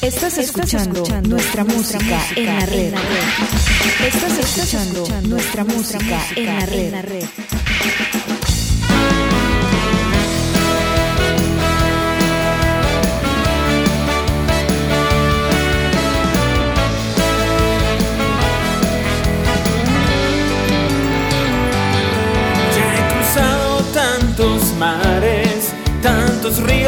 Estás escuchando, nuestra, música, en la red. Estás, escuchando, nuestra música, en, la red. en la red. Ya he cruzado tantos mares, tantos ríos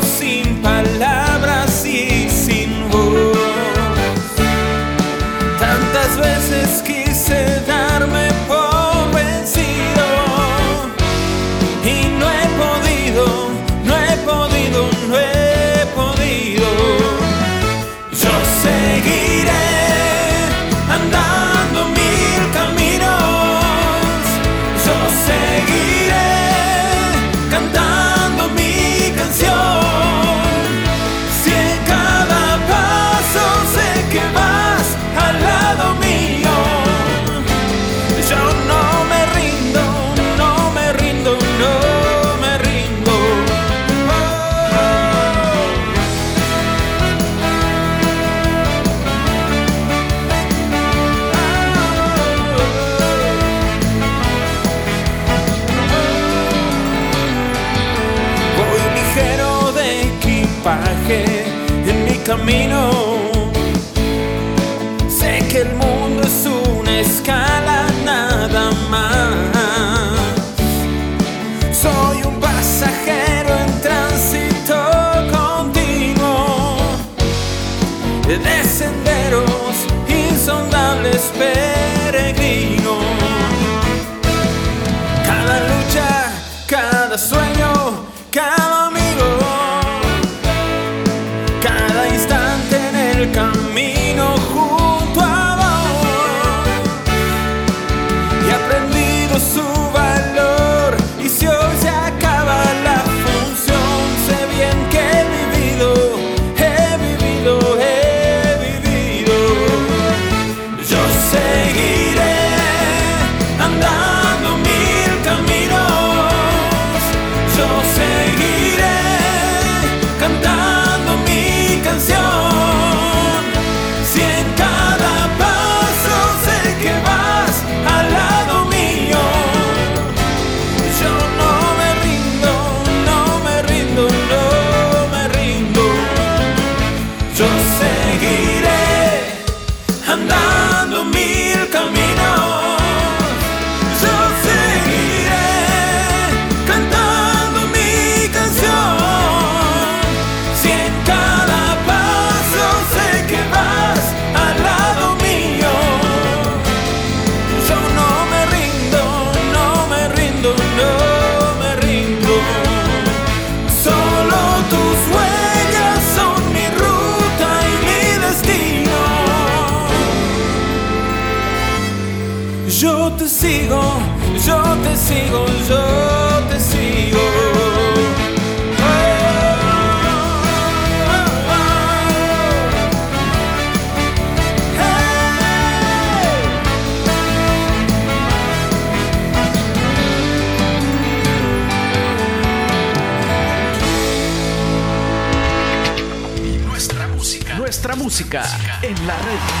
hace darme camino. la red.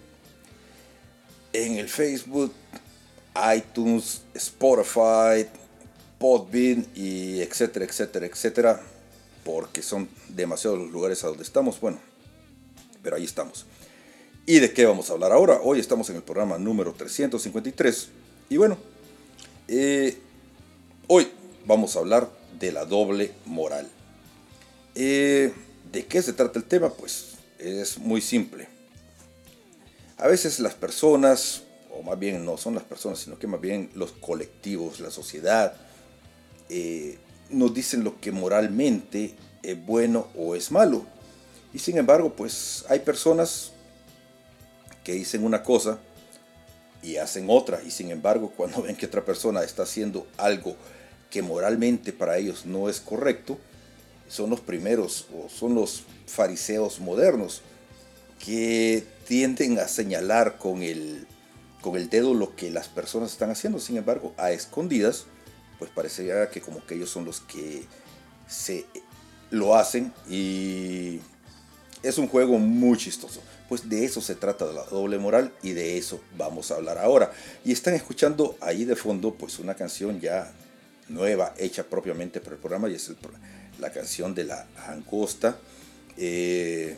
en el Facebook, iTunes, Spotify, Podbean y etcétera, etcétera, etcétera, porque son demasiados los lugares a donde estamos, bueno, pero ahí estamos. ¿Y de qué vamos a hablar ahora? Hoy estamos en el programa número 353 y bueno, eh, hoy vamos a hablar de la doble moral. Eh, ¿De qué se trata el tema? Pues es muy simple. A veces las personas, o más bien no son las personas, sino que más bien los colectivos, la sociedad, eh, nos dicen lo que moralmente es bueno o es malo. Y sin embargo, pues hay personas que dicen una cosa y hacen otra. Y sin embargo, cuando ven que otra persona está haciendo algo que moralmente para ellos no es correcto, son los primeros o son los fariseos modernos que tienden a señalar con el, con el dedo lo que las personas están haciendo. Sin embargo, a escondidas, pues parecería que como que ellos son los que se lo hacen y es un juego muy chistoso. Pues de eso se trata de la doble moral y de eso vamos a hablar ahora. Y están escuchando ahí de fondo pues una canción ya nueva, hecha propiamente por el programa, y es la canción de La Angosta, eh,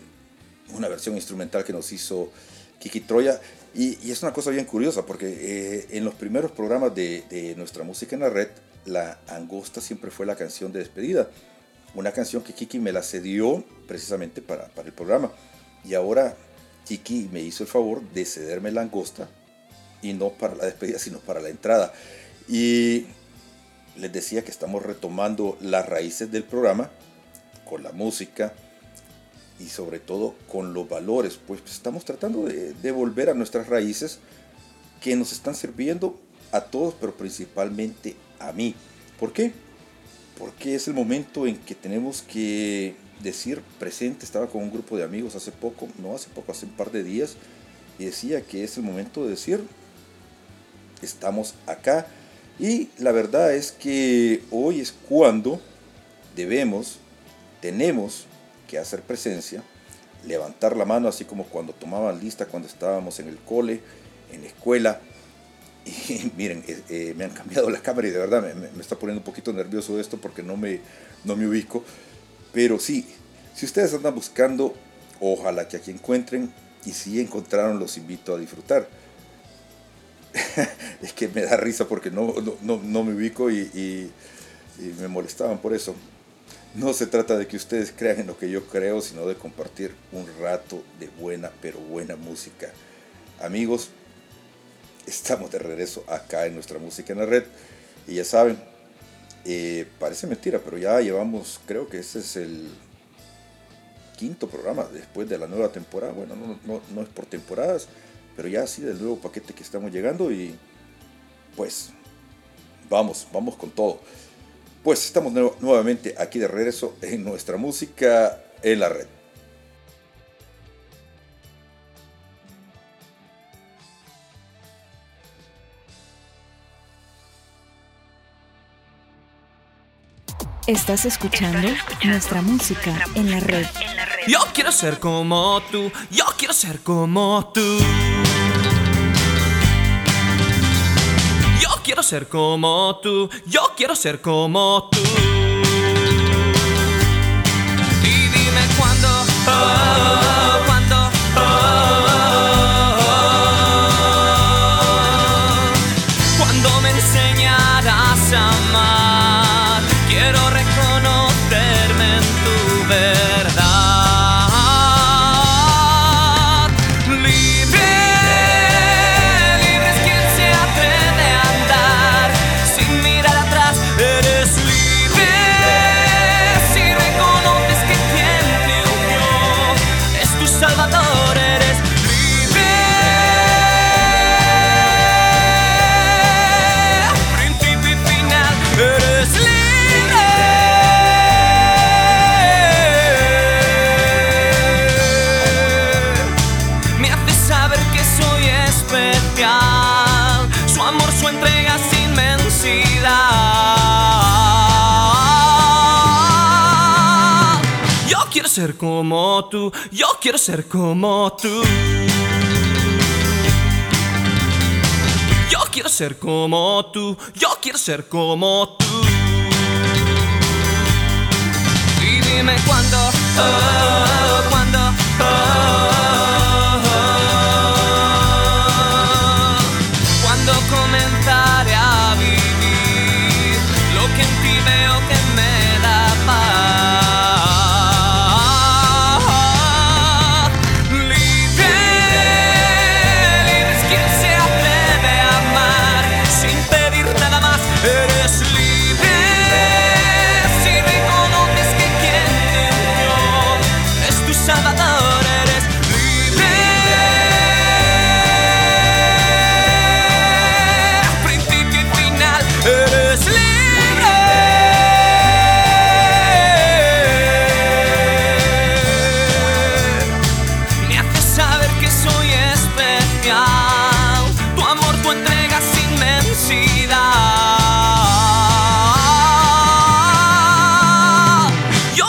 una versión instrumental que nos hizo Kiki Troya. Y, es una cosa bien curiosa, porque eh, en los primeros programas de, nuestra música en la red, La Angosta siempre fue la canción de despedida. Una canción que Kiki me la cedió precisamente para, para el programa. Y ahora Kiki me hizo el favor de cederme la angosta y no para la despedida, sino para la entrada. Y les decía que estamos retomando las raíces del programa con la música y sobre todo con los valores, pues estamos tratando de, volver a nuestras raíces que nos están sirviendo a todos, pero principalmente a mí. ¿Por qué? Porque es el momento en que tenemos que decir presente. Estaba con un grupo de amigos hace poco, no hace poco, hace un par de días, y decía que es el momento de decir, estamos acá y la verdad es que hoy es cuando debemos, tenemos que hacer presencia, levantar la mano, así como cuando tomaban lista cuando estábamos en el cole, en la escuela. Y miren, eh, eh, me han cambiado la cámara y de verdad me, está poniendo un poquito nervioso esto porque no me, no me ubico. Pero sí, si ustedes andan buscando, ojalá que aquí encuentren. Y si encontraron, los invito a disfrutar es que me da risa porque no, no, me ubico y, me molestaban por eso. No se trata de que ustedes crean en lo que yo creo, sino de compartir un rato de buena, pero buena música. Amigos, estamos de regreso acá en nuestra música en la red. Y ya saben, eh, parece mentira, pero ya llevamos, creo que ese es el quinto programa después de la nueva temporada. Bueno, no, no es por temporadas, pero ya así del nuevo paquete que estamos llegando y pues vamos, vamos con todo. Pues estamos nuevamente aquí de regreso en nuestra música en la red. Estás escuchando, nuestra, música, en la red. Yo quiero ser como tú, yo quiero ser como tú. Ser como tú, yo quiero ser como tú. Y dime cuándo, oh, cuándo, ser como tú, yo quiero ser como tú. Yo quiero ser como tú, yo quiero ser como tú. Y dime cuándo, oh, cuándo, oh,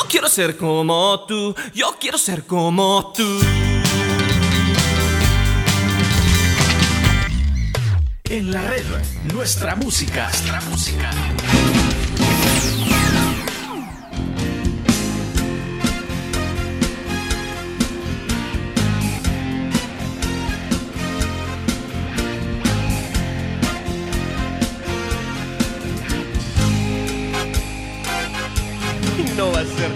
quiero ser como tú, yo quiero ser como tú. En la red, nuestra música. Nuestra música. No va a ser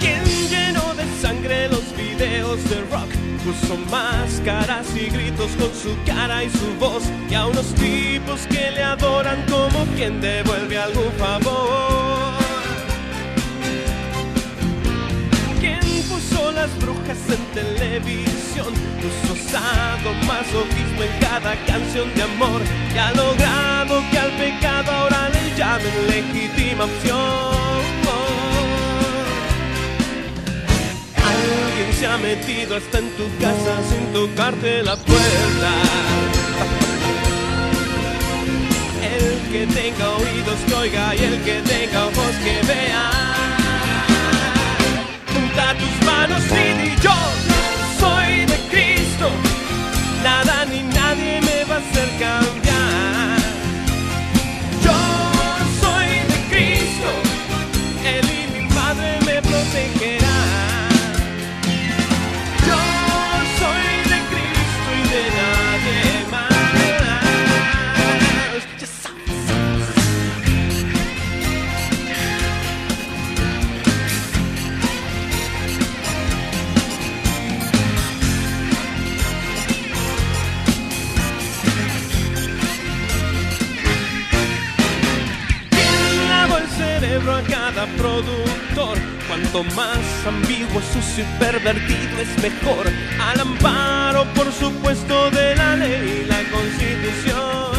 quien llenó de sangre los videos de rock. Puso máscaras y gritos con su cara y su voz. Y a unos tipos que le adoran como quien devuelve algún favor. Quien puso las brujas en televisión, puso sadomasoquismo en cada canción de amor. Y ha logrado que al pecado ahora le llamen legítima opción. Alguien se ha metido hasta en tu casa sin tocarte la puerta. El que tenga oídos que oiga y el que tenga ojos que vea. Junta tus manos y di yo soy de Cristo. Nada ni nadie me va a hacer cambiar. A cada productor? Cuanto más ambiguo, sucio y pervertido es mejor. Al amparo, por supuesto, de la ley y la constitución.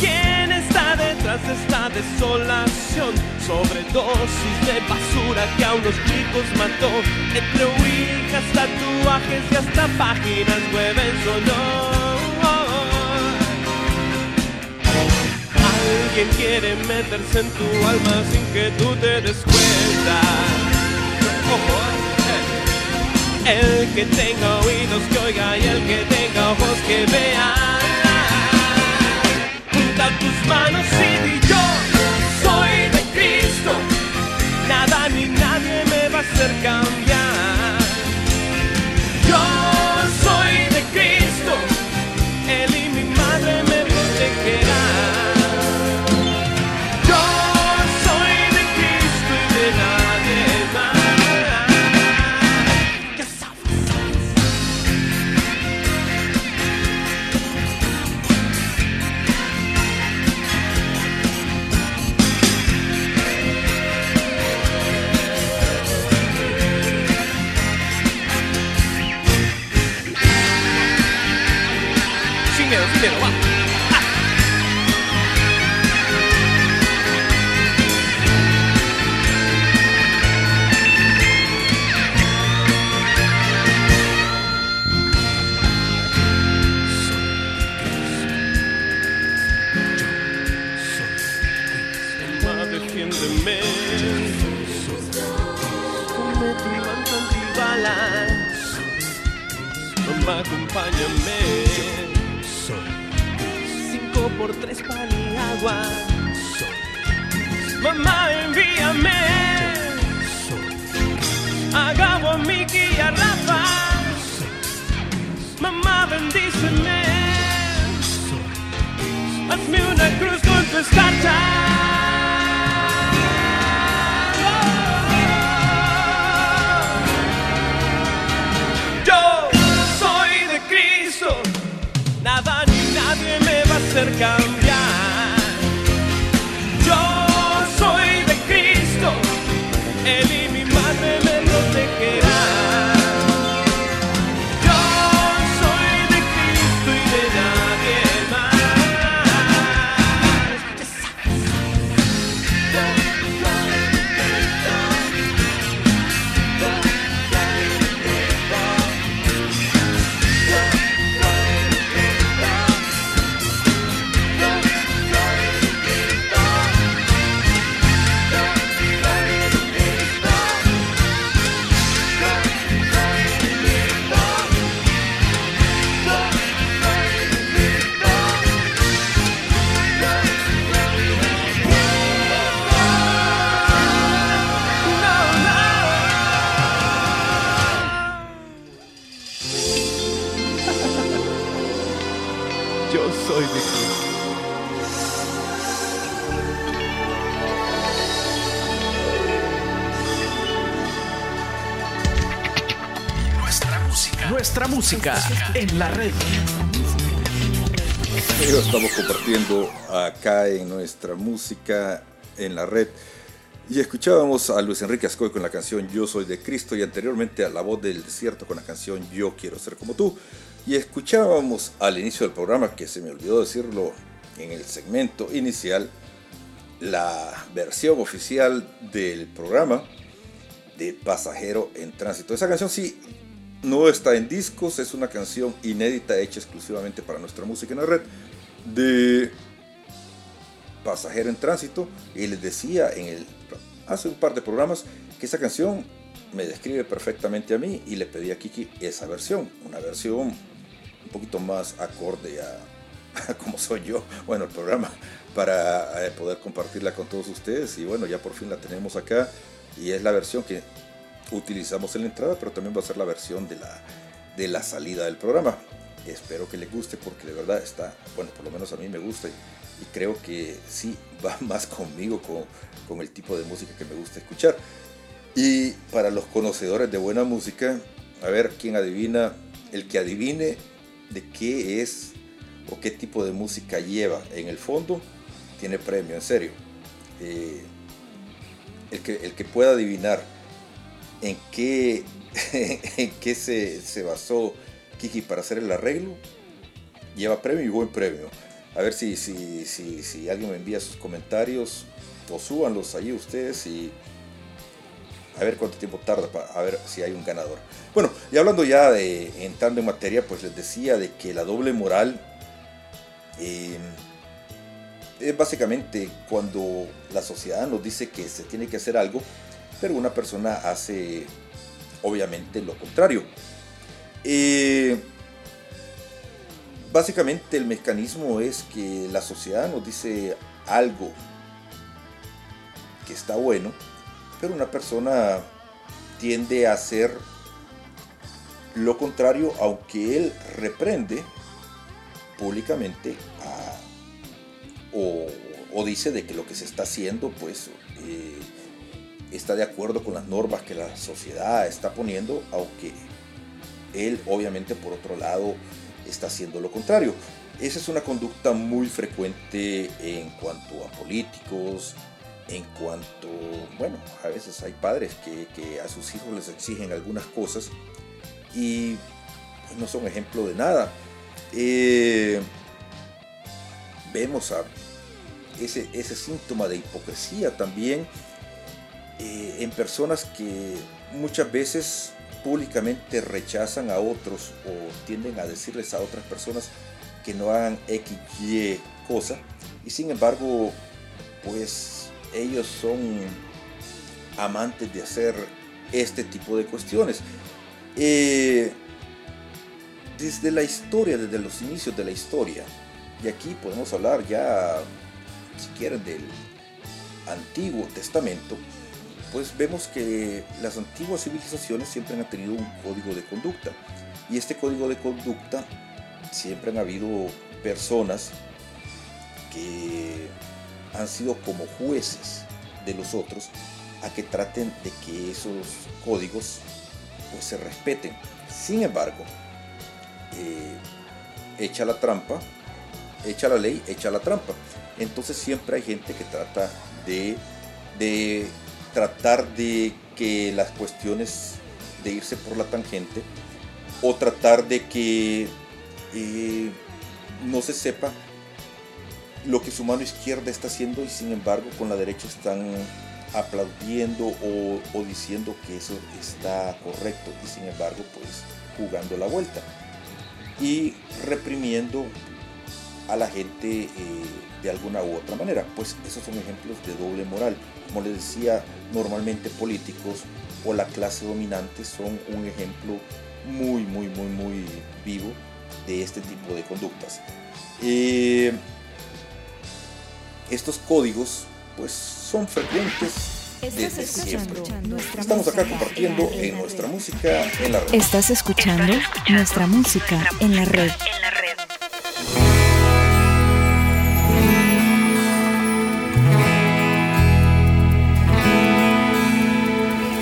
¿Quién está detrás de esta desolación? Sobredosis de basura que a unos chicos mató. Entre ouijas, tatuajes y hasta páginas web en su Alguien quiere meterse en tu alma sin que tú te des cuenta. Eh. El que tenga oídos que oiga y el que tenga ojos que vea. Junta tus manos y di yo soy de Cristo. Nada ni nadie me va a hacer música en la red. Amigos, estamos compartiendo acá en nuestra música en la red. Y escuchábamos a Luis Enrique Ascoy con la canción Yo Soy de Cristo y anteriormente a La Voz del Desierto con la canción Yo Quiero Ser Como Tú. Y escuchábamos al inicio del programa, que se me olvidó decirlo en el segmento inicial, la versión oficial del programa de Pasajero en Tránsito. Esa canción sí no está en discos, es una canción inédita hecha exclusivamente para nuestra música en la red de Pasajero en Tránsito. Y les decía en el, hace un par de programas que esa canción me describe perfectamente a mí y le pedí a Kiki esa versión, una versión un poquito más acorde a, a como soy yo, bueno, el programa, para eh, poder compartirla con todos ustedes. Y bueno, ya por fin la tenemos acá y es la versión que utilizamos en la entrada, pero también va a ser la versión de la, de la salida del programa. Espero que les guste porque de verdad está, bueno, por lo menos a mí me gusta y, creo que sí va más conmigo, con, con el tipo de música que me gusta escuchar. Y para los conocedores de buena música, a ver quién adivina, el que adivine de qué es o qué tipo de música lleva en el fondo, tiene premio, en serio. Eh, el, que, el que pueda adivinar en qué, en qué se, se basó Kiki para hacer el arreglo, lleva premio y buen premio. A ver si, si, si, si alguien me envía sus comentarios o súbanlos ahí ustedes y a ver cuánto tiempo tarda para a ver si hay un ganador. Bueno, y hablando ya de entrando en materia, pues les decía de que la doble moral eh, es básicamente cuando la sociedad nos dice que se tiene que hacer algo, pero una persona hace obviamente lo contrario. Eh, básicamente el mecanismo es que la sociedad nos dice algo que está bueno, pero una persona tiende a hacer lo contrario, aunque él reprende públicamente o dice de que lo que se está haciendo pues eh, está de acuerdo con las normas que la sociedad está poniendo, aunque él obviamente por otro lado está haciendo lo contrario. Esa es una conducta muy frecuente en cuanto a políticos, en cuanto, bueno, a veces hay padres que, a sus hijos les exigen algunas cosas y no son ejemplo de nada. Eh, vemos a ese, ese síntoma de hipocresía también eh, en personas que muchas veces públicamente rechazan a otros o tienden a decirles a otras personas que no hagan X, Y cosa y sin embargo pues ellos son amantes de hacer este tipo de cuestiones. Eh, desde la historia, desde los inicios de la historia, y aquí podemos hablar ya, si quieren, del Antiguo Testamento, pues vemos que las antiguas civilizaciones siempre han tenido un código de conducta. Y este código de conducta siempre han habido personas que han sido como jueces de los otros a que traten de que esos códigos pues se respeten. Sin embargo, eh, echa la trampa, echa la ley, echa la trampa. Entonces siempre hay gente que trata de, de tratar de que las cuestiones de irse por la tangente o tratar de que eh, no se sepa lo que su mano izquierda está haciendo y sin embargo con la derecha están aplaudiendo o, diciendo que eso está correcto y sin embargo pues jugando la vuelta y reprimiendo a la gente eh, de alguna u otra manera. Pues esos son ejemplos de doble moral. Como les decía, normalmente políticos o la clase dominante son un ejemplo muy, muy, muy, muy vivo de este tipo de conductas. Eh, estos códigos pues son frecuentes desde siempre. Estamos acá compartiendo en nuestra música en la red. Estás escuchando nuestra música en la red.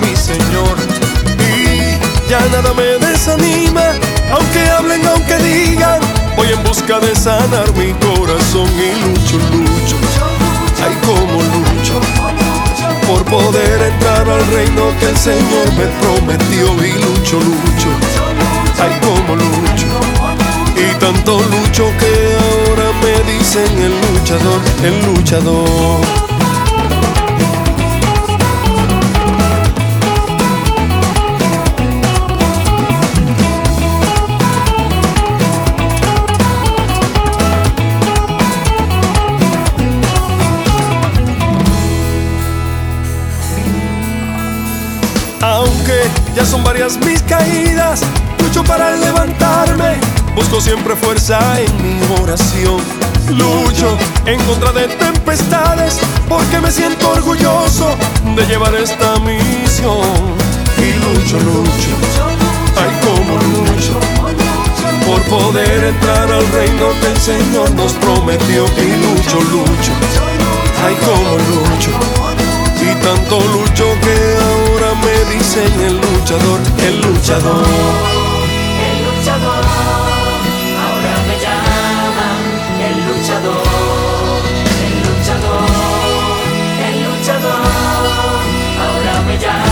Mi Señor. Y ya nada me desanima, aunque hablen, aunque digan, voy en busca de sanar mi corazón y lucho, lucho. Ay, como lucho por poder entrar al reino que el Señor me prometió y lucho, lucho. Ay, como lucho. Y tanto lucho que ahora me dicen el luchador, el luchador. Son varias mis caídas, lucho para levantarme. Busco siempre fuerza en mi oración. Lucho en contra de tempestades porque me siento orgulloso de llevar esta misión. Y lucho, lucho, ay como lucho por poder entrar al reino que el Señor nos prometió. Y lucho, lucho, ay como lucho y tanto lucho que me dicen el luchador, el luchador. El luchador, ahora me llaman el luchador, el luchador, el luchador, ahora me llaman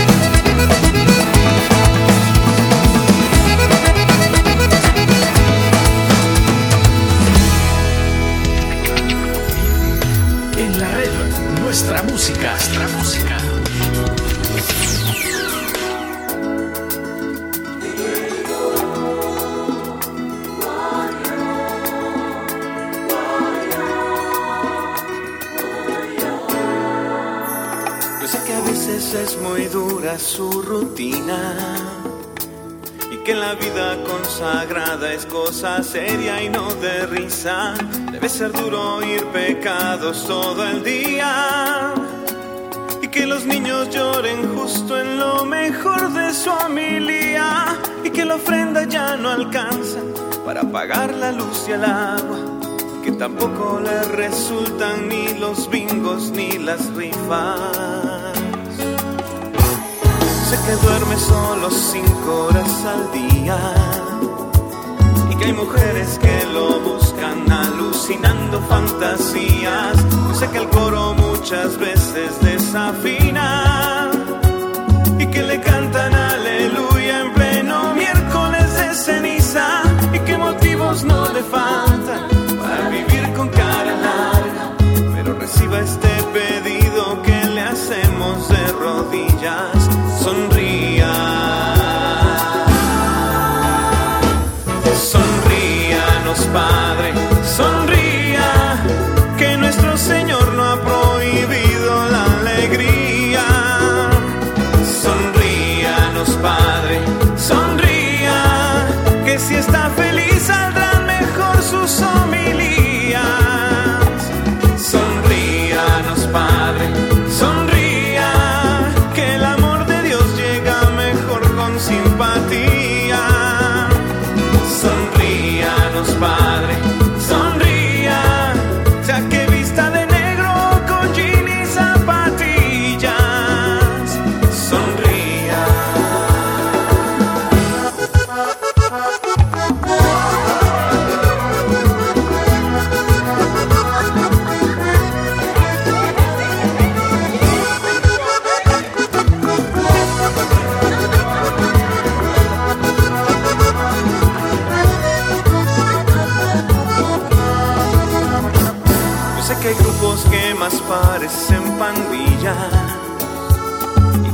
Veces es muy dura su rutina y que la vida consagrada es cosa seria y no de risa. Debe ser duro oír pecados todo el día y que los niños lloren justo en lo mejor de su homilía y que la ofrenda ya no alcanza para pagar la luz y el agua que tampoco le resultan ni los bingos ni las rifas. Sé que duerme solo cinco horas al día. Y que hay mujeres que lo buscan alucinando fantasías. Sé que el coro muchas veces desafina. Y que le cantan aleluya en pleno miércoles de ceniza. Y que motivos no le faltan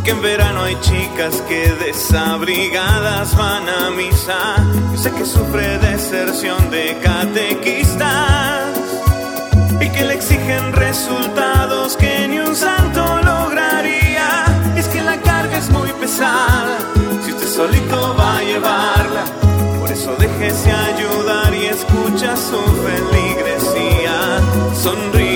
que en verano hay chicas que desabrigadas van a misa. Yo sé que sufre deserción de catequistas y que le exigen resultados que ni un santo lograría. Y es que la carga es muy pesada si usted solito va a llevarla. Por eso déjese ayudar y escucha su feligresía. Sonría.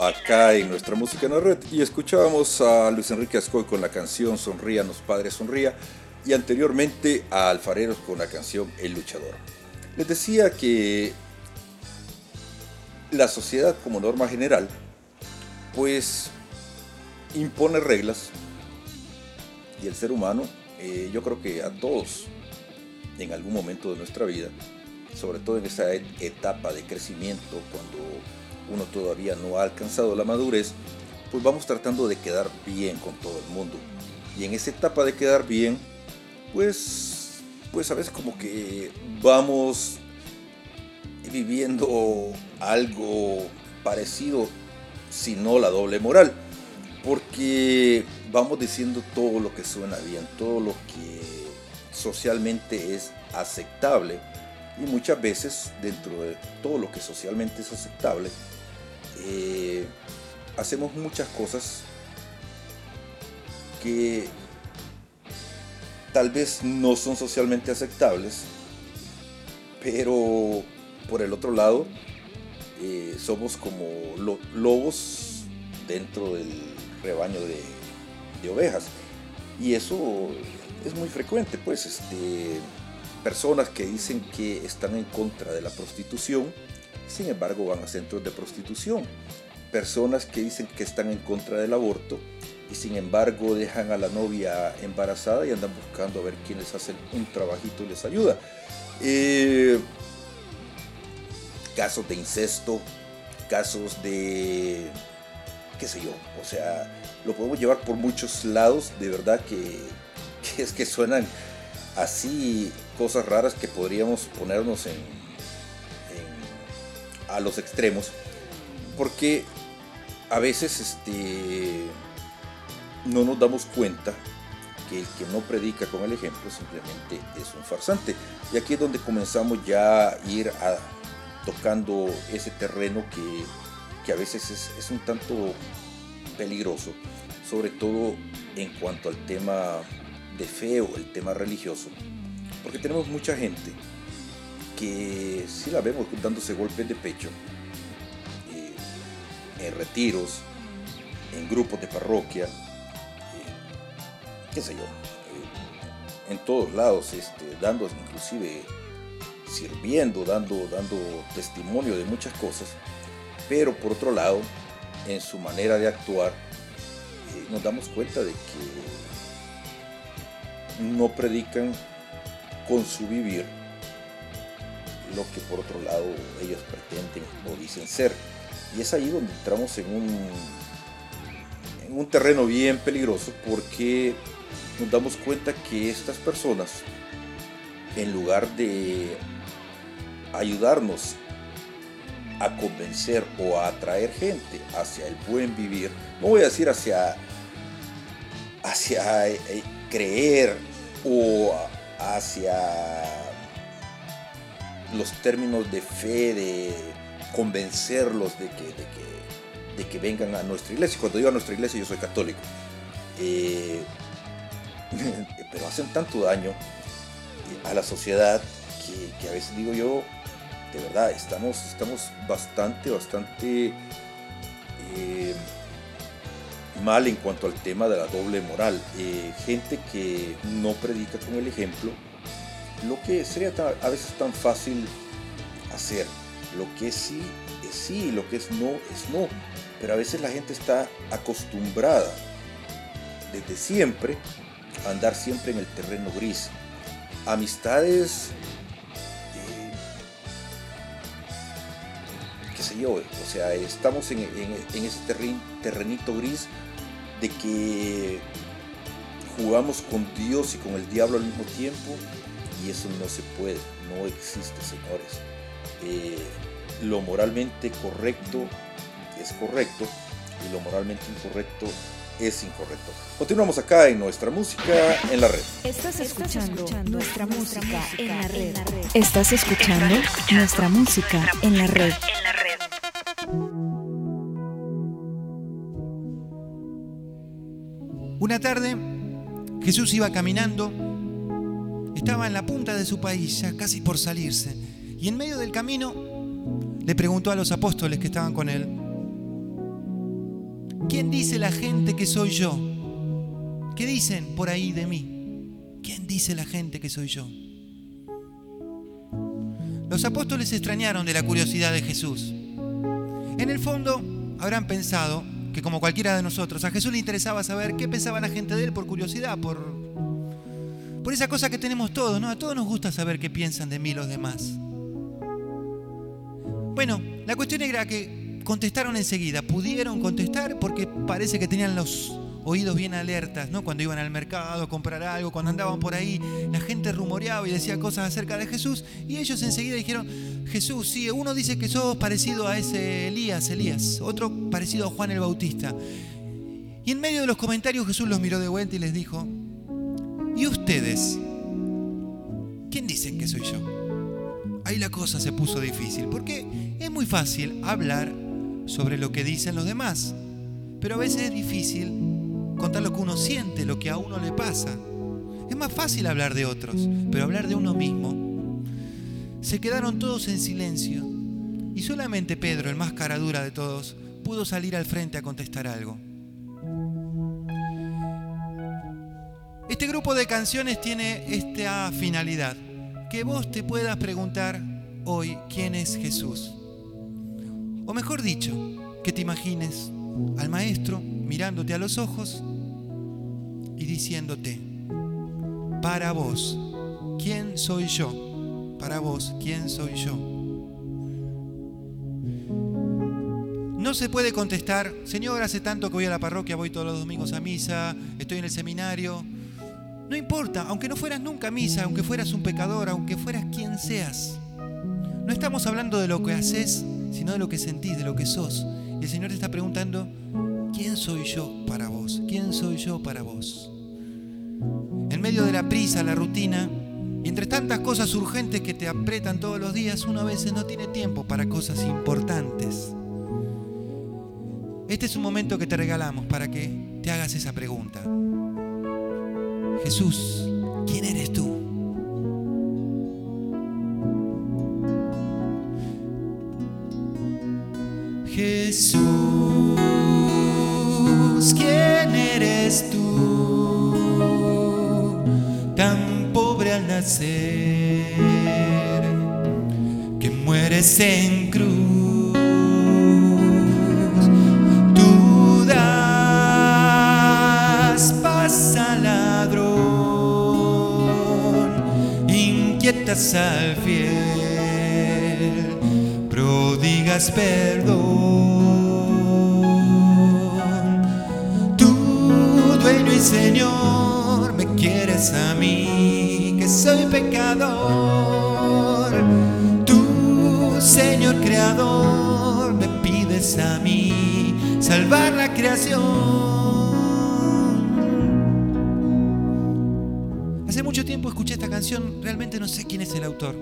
Acá en nuestra música en la red y escuchábamos a Luis Enrique Ascoy con la canción Sonríanos Padre Sonría y anteriormente a Alfareros con la canción El Luchador. Les decía que la sociedad como norma general pues impone reglas y el ser humano eh, yo creo que a todos en algún momento de nuestra vida sobre todo en esa et- etapa de crecimiento, cuando uno todavía no ha alcanzado la madurez, pues vamos tratando de quedar bien con todo el mundo. Y en esa etapa de quedar bien, pues, pues a veces como que vamos viviendo algo parecido, si no la doble moral, porque vamos diciendo todo lo que suena bien, todo lo que socialmente es aceptable y muchas veces dentro de todo lo que socialmente es aceptable eh, hacemos muchas cosas que tal vez no son socialmente aceptables pero por el otro lado eh, somos como lo- lobos dentro del rebaño de, de ovejas. Y eso es muy frecuente pues este personas que dicen que están en contra de la prostitución, sin embargo van a centros de prostitución. Personas que dicen que están en contra del aborto y sin embargo dejan a la novia embarazada y andan buscando a ver quién les hace un trabajito y les ayuda. Eh, casos de incesto, casos de qué sé yo, o sea, lo podemos llevar por muchos lados, de verdad que, que es que suenan así cosas raras que podríamos ponernos en, a los extremos porque a veces este no nos damos cuenta que el que no predica con el ejemplo simplemente es un farsante. Y aquí es donde comenzamos ya a ir tocando ese terreno que, que a veces es, es un tanto peligroso sobre todo en cuanto al tema de fe o el tema religioso, porque tenemos mucha gente que si la vemos dándose golpes de pecho. Eh, en retiros, en grupos de parroquia, eh, qué sé yo, eh, en todos lados, este, dando inclusive sirviendo, dando, dando testimonio de muchas cosas, pero por otro lado, en su manera de actuar, nos damos cuenta de que no predican con su vivir lo que por otro lado ellos pretenden o dicen ser. Y es ahí donde entramos en un, en un terreno bien peligroso porque nos damos cuenta que estas personas, en lugar de ayudarnos a convencer o a atraer gente hacia el buen vivir, no voy a decir hacia, hacia eh, eh, creer o hacia los términos de fe, de convencerlos de que, de que, vengan a nuestra iglesia. Cuando digo a nuestra iglesia yo soy católico. Eh, pero hacen tanto daño eh, a la sociedad que, a veces digo yo, de verdad, estamos, estamos bastante, bastante eh, mal en cuanto al tema de la doble moral. Gente que no predica con el ejemplo, lo que sería a veces tan fácil hacer. Lo que es sí es sí, lo que es no es no. Pero a veces la gente está acostumbrada desde siempre a andar siempre en el terreno gris. Amistades, eh, qué sé yo, o sea, estamos en ese terren- terrenito gris de que jugamos con Dios y con el diablo al mismo tiempo y eso no se puede, no existe, señores. Eh, lo moralmente correcto es correcto y lo moralmente incorrecto es incorrecto. Continuamos acá en nuestra música en la red. Estás escuchando nuestra música en la red. Estás escuchando nuestra música en la red. Una tarde, Jesús iba caminando, estaba en la punta de su país, ya casi por salirse, y en medio del camino le preguntó a los apóstoles que estaban con él, ¿quién dice la gente que soy yo? ¿Qué dicen por ahí de mí? ¿Quién dice la gente que soy yo? Los apóstoles se extrañaron de la curiosidad de Jesús. En el fondo, habrán pensado que como cualquiera de nosotros, a Jesús le interesaba saber qué pensaba la gente de él por curiosidad, por, por esa cosa que tenemos todos, ¿no? A todos nos gusta saber qué piensan de mí los demás. Bueno, la cuestión era que contestaron enseguida, pudieron contestar porque parece que tenían los oídos bien alertas, ¿no? Cuando iban al mercado a comprar algo, cuando andaban por ahí, la gente rumoreaba y decía cosas acerca de Jesús y ellos enseguida dijeron, Jesús, sí, uno dice que sos parecido a ese Elías, Elías, otro parecido a Juan el Bautista. Y en medio de los comentarios Jesús los miró de vuelta y les dijo, ¿y ustedes? ¿Quién dicen que soy yo? Ahí la cosa se puso difícil, porque es muy fácil hablar sobre lo que dicen los demás, pero a veces es difícil contar lo que uno siente, lo que a uno le pasa. Es más fácil hablar de otros, pero hablar de uno mismo. Se quedaron todos en silencio y solamente Pedro, el más cara dura de todos, pudo salir al frente a contestar algo. Este grupo de canciones tiene esta finalidad, que vos te puedas preguntar hoy quién es Jesús. O mejor dicho, que te imagines al maestro mirándote a los ojos y diciéndote, para vos, ¿quién soy yo? Para vos, ¿quién soy yo? No se puede contestar, Señor, hace tanto que voy a la parroquia, voy todos los domingos a misa, estoy en el seminario. No importa, aunque no fueras nunca a misa, aunque fueras un pecador, aunque fueras quien seas. No estamos hablando de lo que haces, sino de lo que sentís, de lo que sos. Y el Señor te está preguntando, ¿quién soy yo para vos? ¿Quién soy yo para vos? En medio de la prisa, la rutina, y entre tantas cosas urgentes que te apretan todos los días, uno a veces no tiene tiempo para cosas importantes. Este es un momento que te regalamos para que te hagas esa pregunta. Jesús, ¿quién eres tú? Jesús, ¿quién eres tú? Tan pobre al nacer, que mueres en cruz. Al fiel, prodigas perdón. Tú, dueño y Señor, me quieres a mí, que soy pecador. Tú, Señor Creador, me pides a mí salvar la creación. Mucho tiempo escuché esta canción, realmente no sé quién es el autor,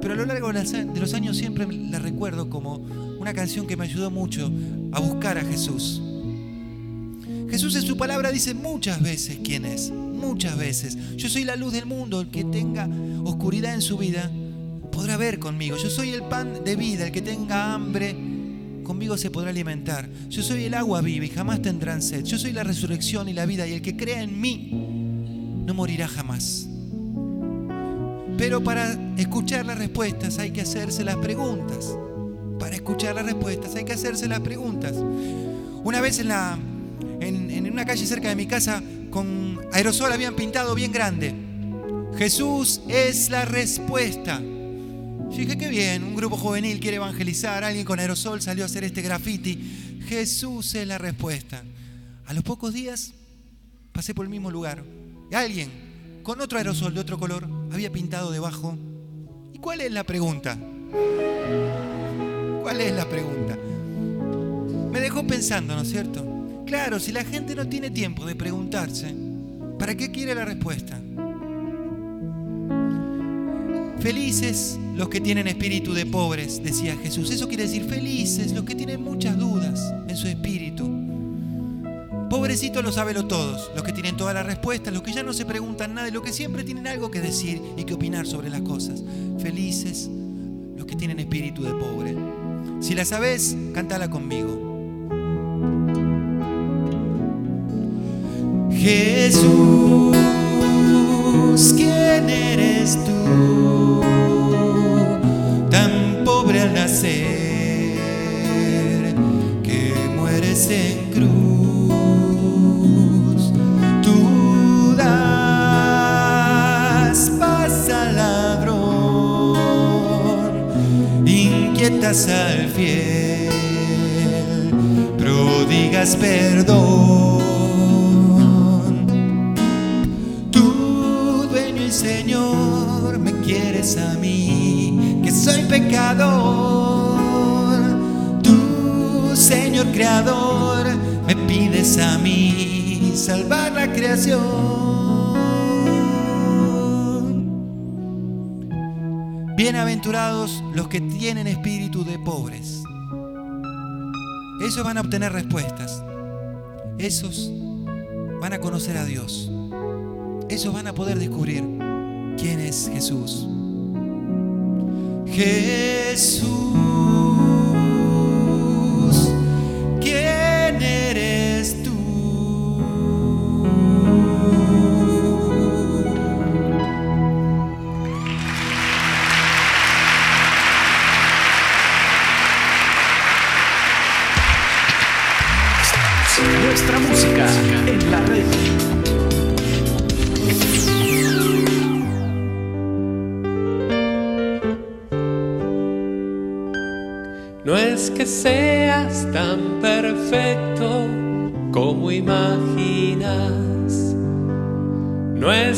pero a lo largo de los años siempre la recuerdo como una canción que me ayudó mucho a buscar a Jesús. Jesús en su palabra dice muchas veces quién es, muchas veces. Yo soy la luz del mundo, el que tenga oscuridad en su vida podrá ver conmigo. Yo soy el pan de vida, el que tenga hambre conmigo se podrá alimentar. Yo soy el agua viva y jamás tendrán sed. Yo soy la resurrección y la vida y el que crea en mí no morirá jamás. Pero para escuchar las respuestas hay que hacerse las preguntas. Para escuchar las respuestas hay que hacerse las preguntas. Una vez en, una calle cerca de mi casa con aerosol habían pintado bien grande. Jesús es la respuesta. Dije, qué bien, un grupo juvenil quiere evangelizar, alguien con aerosol salió a hacer este graffiti. Jesús es la respuesta. A los pocos días pasé por el mismo lugar. Alguien con otro aerosol de otro color había pintado debajo. ¿Y cuál es la pregunta? ¿Cuál es la pregunta? Me dejó pensando, ¿no es cierto? Claro, si la gente no tiene tiempo de preguntarse, ¿para qué quiere la respuesta? Felices los que tienen espíritu de pobres, decía Jesús. Eso quiere decir felices los que tienen muchas dudas en su espíritu. Pobrecitos los sabelo todos, los que tienen todas las respuestas, los que ya no se preguntan nada, y los que siempre tienen algo que decir y que opinar sobre las cosas. Felices los que tienen espíritu de pobre. Si la sabes, cántala conmigo. Jesús, ¿quién eres tú? Tan pobre al nacer que mueres en cruz. Inquietas al fiel, prodigas perdón. Tú, dueño y Señor, me quieres a mí, que soy pecador. Tú, Señor Creador, me pides a mí salvar la creación. Bienaventurados los que tienen espíritu de pobres. Esos van a obtener respuestas. Esos van a conocer a Dios. Esos van a poder descubrir quién es Jesús. Jesús,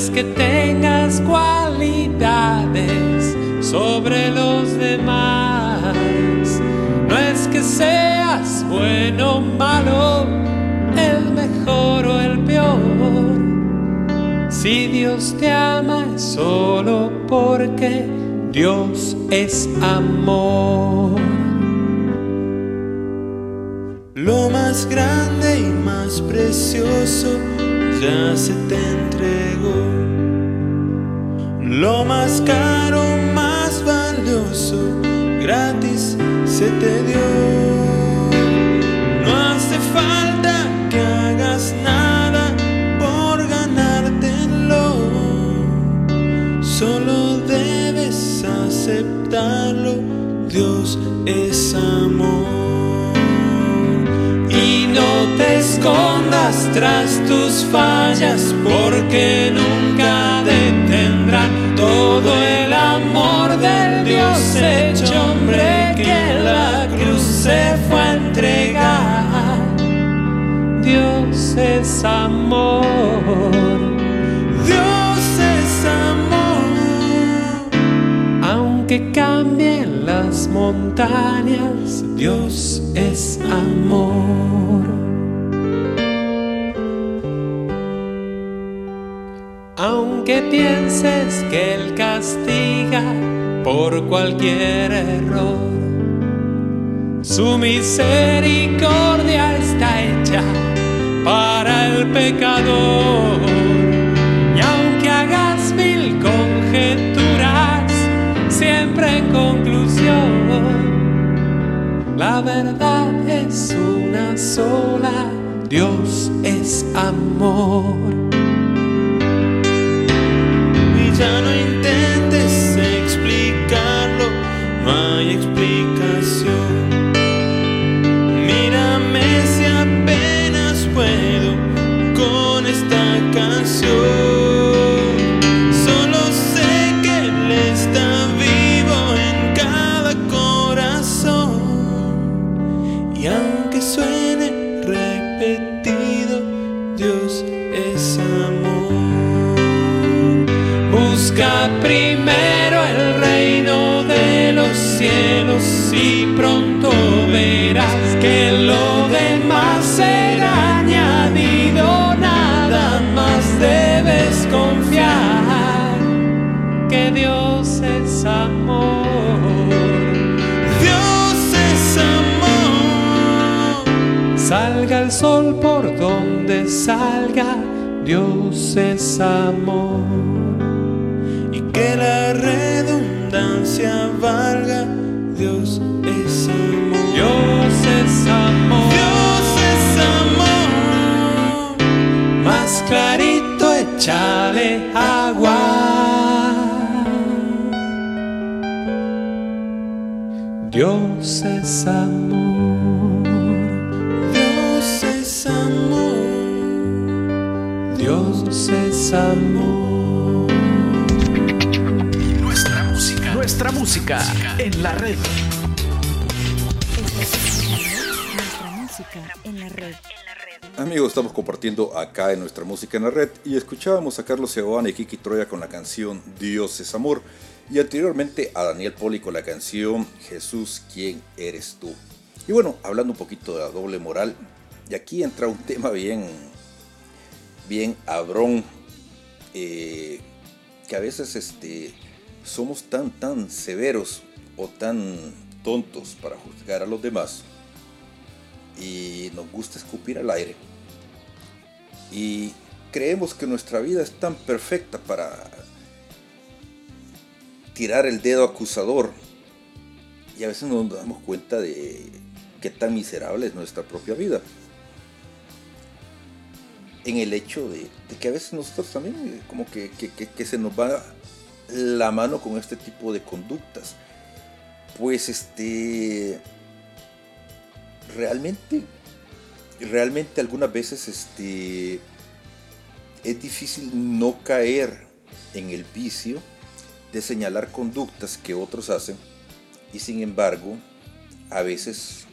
es que tengas cualidades sobre los demás. No es que seas bueno o malo, el mejor o el peor. Si Dios te ama es solo porque Dios es amor. Lo más grande y más precioso ya se te entregó. Lo más caro, más valioso, gratis se te dio. No hace falta que hagas nada por ganártelo. Solo debes aceptarlo. Dios es amor. No te escondas tras tus fallas, porque nunca detendrán todo el amor del Dios hecho hombre que la cruz se fue a entregar. Dios es amor. Dios es amor. Aunque cambien las montañas, Dios es amor. Aunque pienses que Él castiga por cualquier error, su misericordia está hecha para el pecador. Y aunque hagas mil conjeturas, siempre en conclusión, la verdad es una sola, Dios es amor. Amor. Música en la red. Nuestra música en la red. Amigos, estamos compartiendo acá en nuestra música en la red y escuchábamos a Carlos Seoane y Kiki Troya con la canción Dios es amor y anteriormente a Daniel Poli con la canción Jesús, ¿quién eres tú? Y bueno, hablando un poquito de la doble moral, y aquí entra un tema bien, bien abrón, eh, que a veces este, somos tan, tan severos o tan tontos para juzgar a los demás y nos gusta escupir al aire. Y creemos que nuestra vida es tan perfecta para tirar el dedo acusador. Y a veces no nos damos cuenta de qué tan miserable es nuestra propia vida. En el hecho de, que a veces nosotros también eh, como que- que- que se nos va la mano con este tipo de conductas. Pues este realmente, realmente algunas veces este, es difícil no caer en el vicio de señalar conductas que otros hacen y sin embargo a veces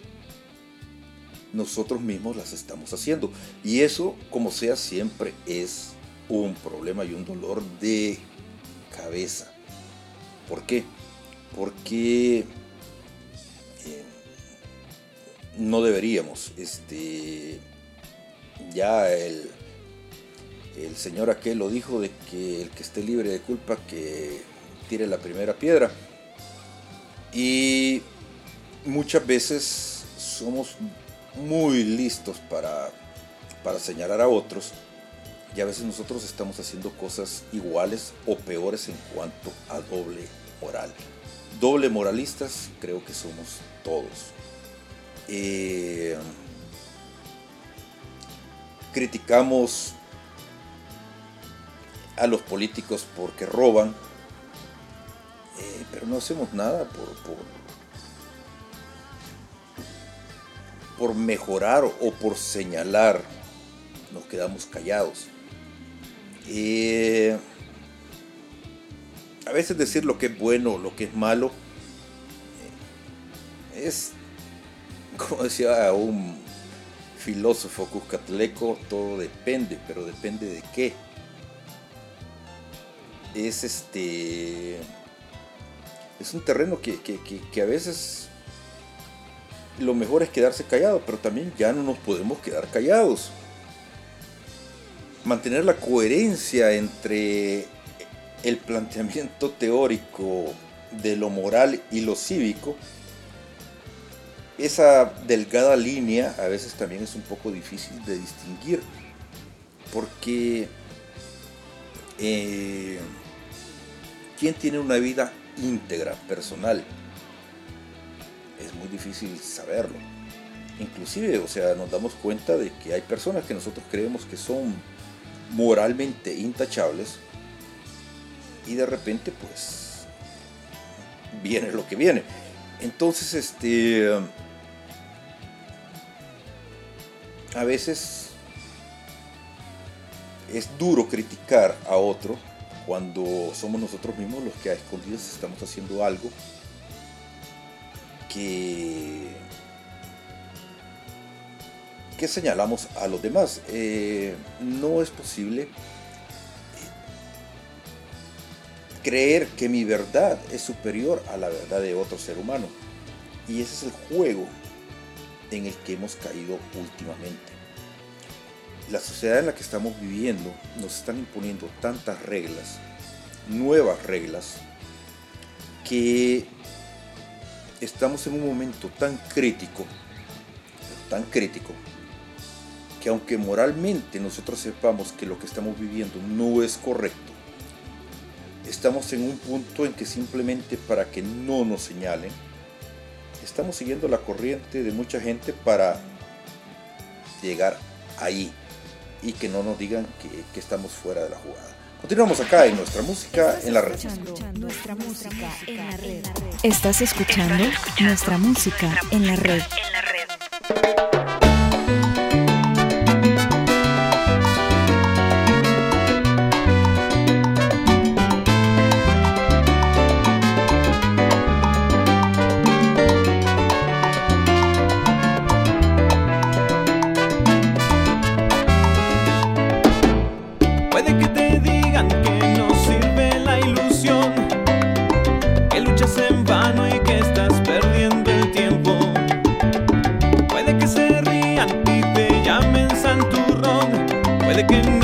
nosotros mismos las estamos haciendo y eso como sea siempre es un problema y un dolor de cabeza. ¿Por qué? Porque eh, no deberíamos. Este, ya el, el señor aquel lo dijo de que el que esté libre de culpa que tire la primera piedra. Y muchas veces somos muy listos para, para señalar a otros y a veces nosotros estamos haciendo cosas iguales o peores en cuanto a doble moral. Doble moralistas creo que somos todos. Eh, criticamos a los políticos porque roban, eh, pero no hacemos nada por, por, por mejorar o por señalar, nos quedamos callados. Eh, a veces decir lo que es bueno, lo que es malo, eh, es, como decía un filósofo cuscatleco, todo depende, pero depende de qué. Es este. Es un terreno que- que- que a veces lo mejor es quedarse callado, pero también ya no nos podemos quedar callados. Mantener la coherencia entre el planteamiento teórico de lo moral y lo cívico, esa delgada línea a veces también es un poco difícil de distinguir, porque eh, ¿quién tiene una vida íntegra, personal? Es muy difícil saberlo. Inclusive, o sea, nos damos cuenta de que hay personas que nosotros creemos que son moralmente intachables y de repente pues viene lo que viene. Entonces, este a veces es duro criticar a otro cuando somos nosotros mismos los que a escondidas estamos haciendo algo que que señalamos a los demás. Eh, no es posible eh, creer que mi verdad es superior a la verdad de otro ser humano. Y ese es el juego en el que hemos caído últimamente. La sociedad en la que estamos viviendo nos están imponiendo tantas reglas, nuevas reglas, que estamos en un momento tan crítico, tan crítico, que aunque moralmente nosotros sepamos que lo que estamos viviendo no es correcto, estamos en un punto en que simplemente para que no nos señalen, estamos siguiendo la corriente de mucha gente para llegar ahí y que no nos digan que, estamos fuera de la jugada. Continuamos acá en. Nuestra música en la red. Estás escuchando nuestra música en la red. again.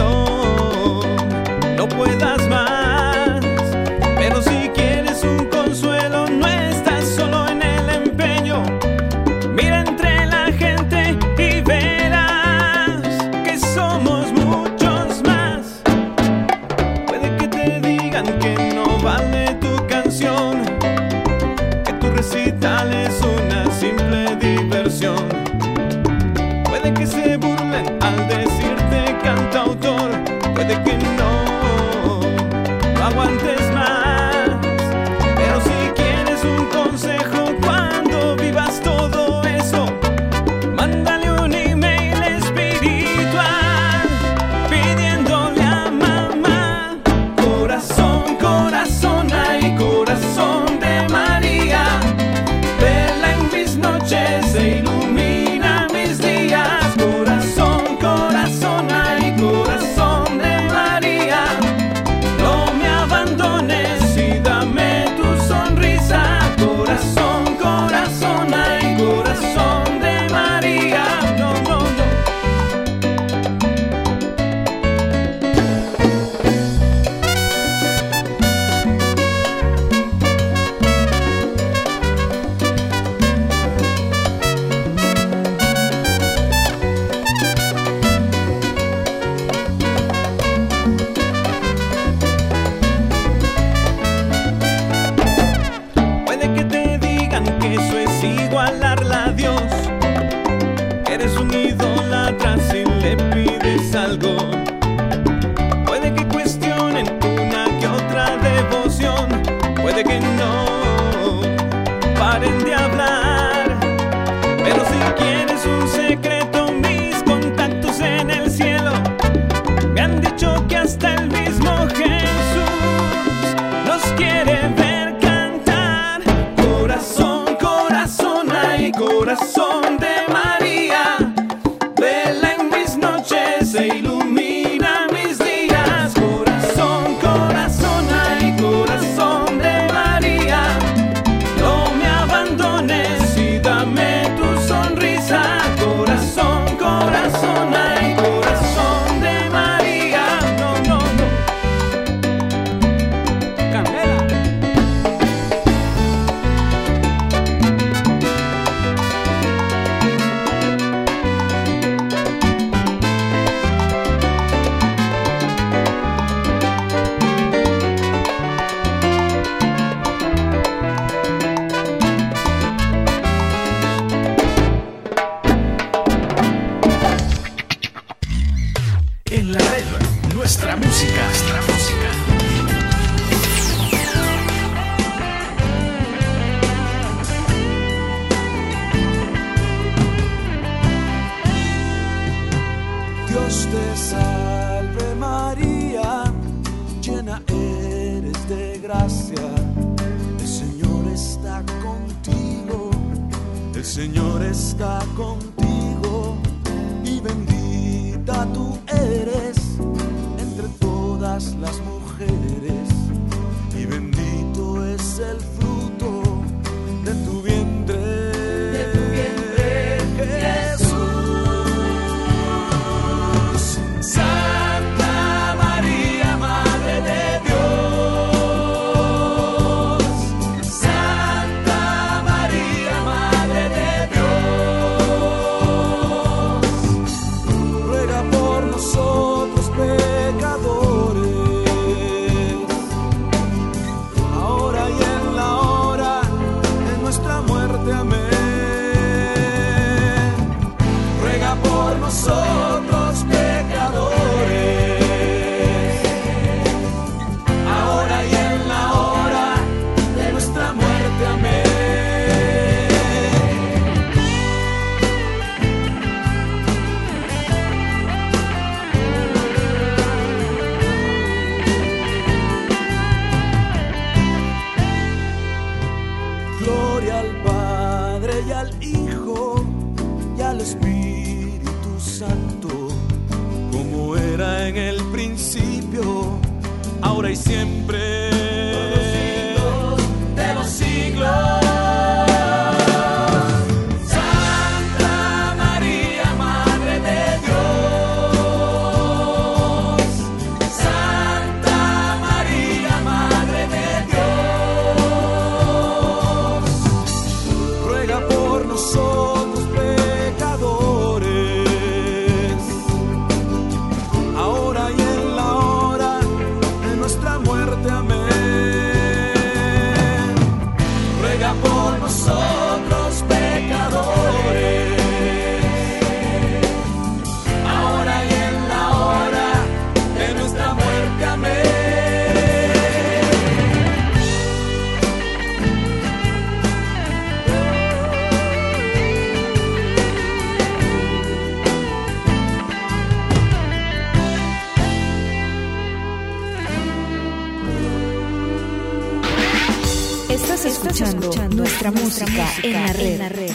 Nuestra música, en la red.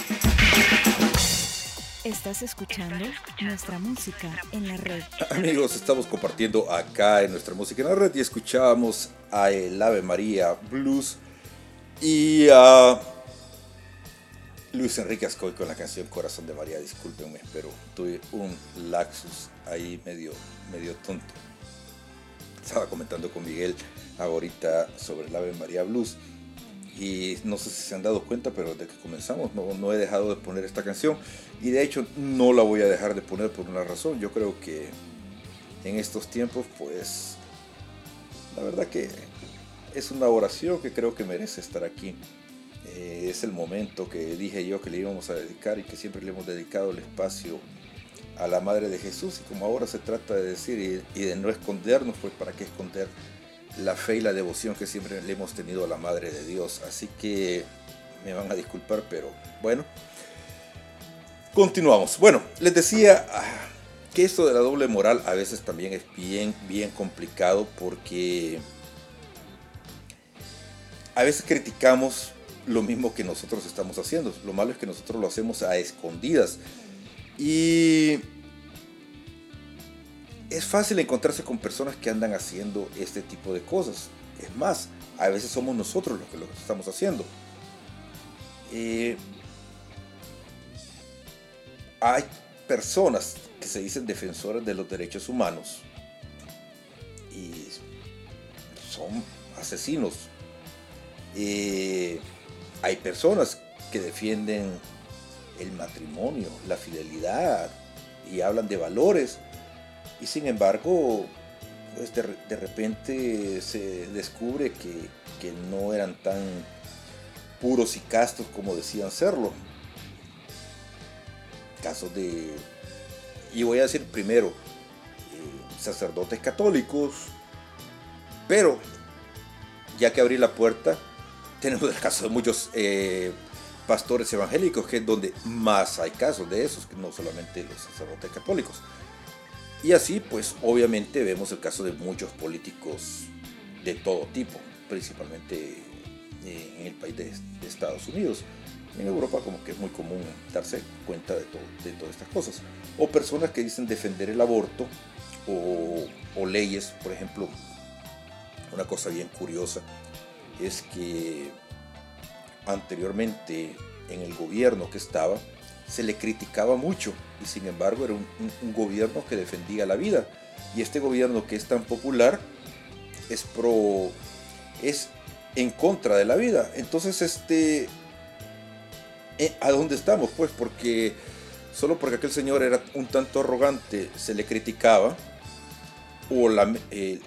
Estás escuchando nuestra música en la red. Amigos, estamos compartiendo acá en nuestra música en la red y escuchábamos a el Ave María Blues y a Luis Enrique Ascoy con la canción Corazón de María. Discúlpenme, pero tuve un laxus ahí medio, medio tonto. Estaba comentando con Miguel ahorita sobre el Ave María Blues y no sé si se han dado cuenta, pero desde que comenzamos no, he dejado de poner esta canción y de hecho no la voy a dejar de poner por una razón. Yo creo que en estos tiempos, pues, la verdad que es una oración que creo que merece estar aquí. Eh, es el momento que dije yo que le íbamos a dedicar y que siempre le hemos dedicado el espacio a la Madre de Jesús y como ahora se trata de decir y, y de no escondernos, pues para qué esconder la fe y la devoción que siempre le hemos tenido a la Madre de Dios. Así que me van a disculpar, pero bueno. Continuamos. Bueno, les decía ah, que esto de la doble moral a veces también es bien, bien complicado porque a veces criticamos lo mismo que nosotros estamos haciendo. Lo malo es que nosotros lo hacemos a escondidas. Y es fácil encontrarse con personas que andan haciendo este tipo de cosas. Es más, a veces somos nosotros los que lo estamos haciendo. Eh, hay personas que se dicen defensores de los derechos humanos y son asesinos. Eh, hay personas que defienden el matrimonio, la fidelidad y hablan de valores y sin embargo pues de, de repente se descubre que, que no eran tan puros y castos como decían serlo. Casos de, y voy a decir primero, eh, sacerdotes católicos, pero ya que abrí la puerta, tenemos el caso de muchos eh, pastores evangélicos, que es donde más hay casos de esos, no solamente los sacerdotes católicos. Y así, pues obviamente vemos el caso de muchos políticos de todo tipo, principalmente eh, en el país de, Estados Unidos. En Europa como que es muy común darse cuenta de, todo, de todas estas cosas. O personas que dicen defender el aborto o leyes, por ejemplo, una cosa bien curiosa es que anteriormente en el gobierno que estaba se le criticaba mucho y sin embargo era un, gobierno que defendía la vida. Y este gobierno que es tan popular es pro es en contra de la vida. Entonces, este eh, ¿a dónde estamos? Pues porque solo porque aquel señor era un tanto arrogante se le criticaba o la, eh,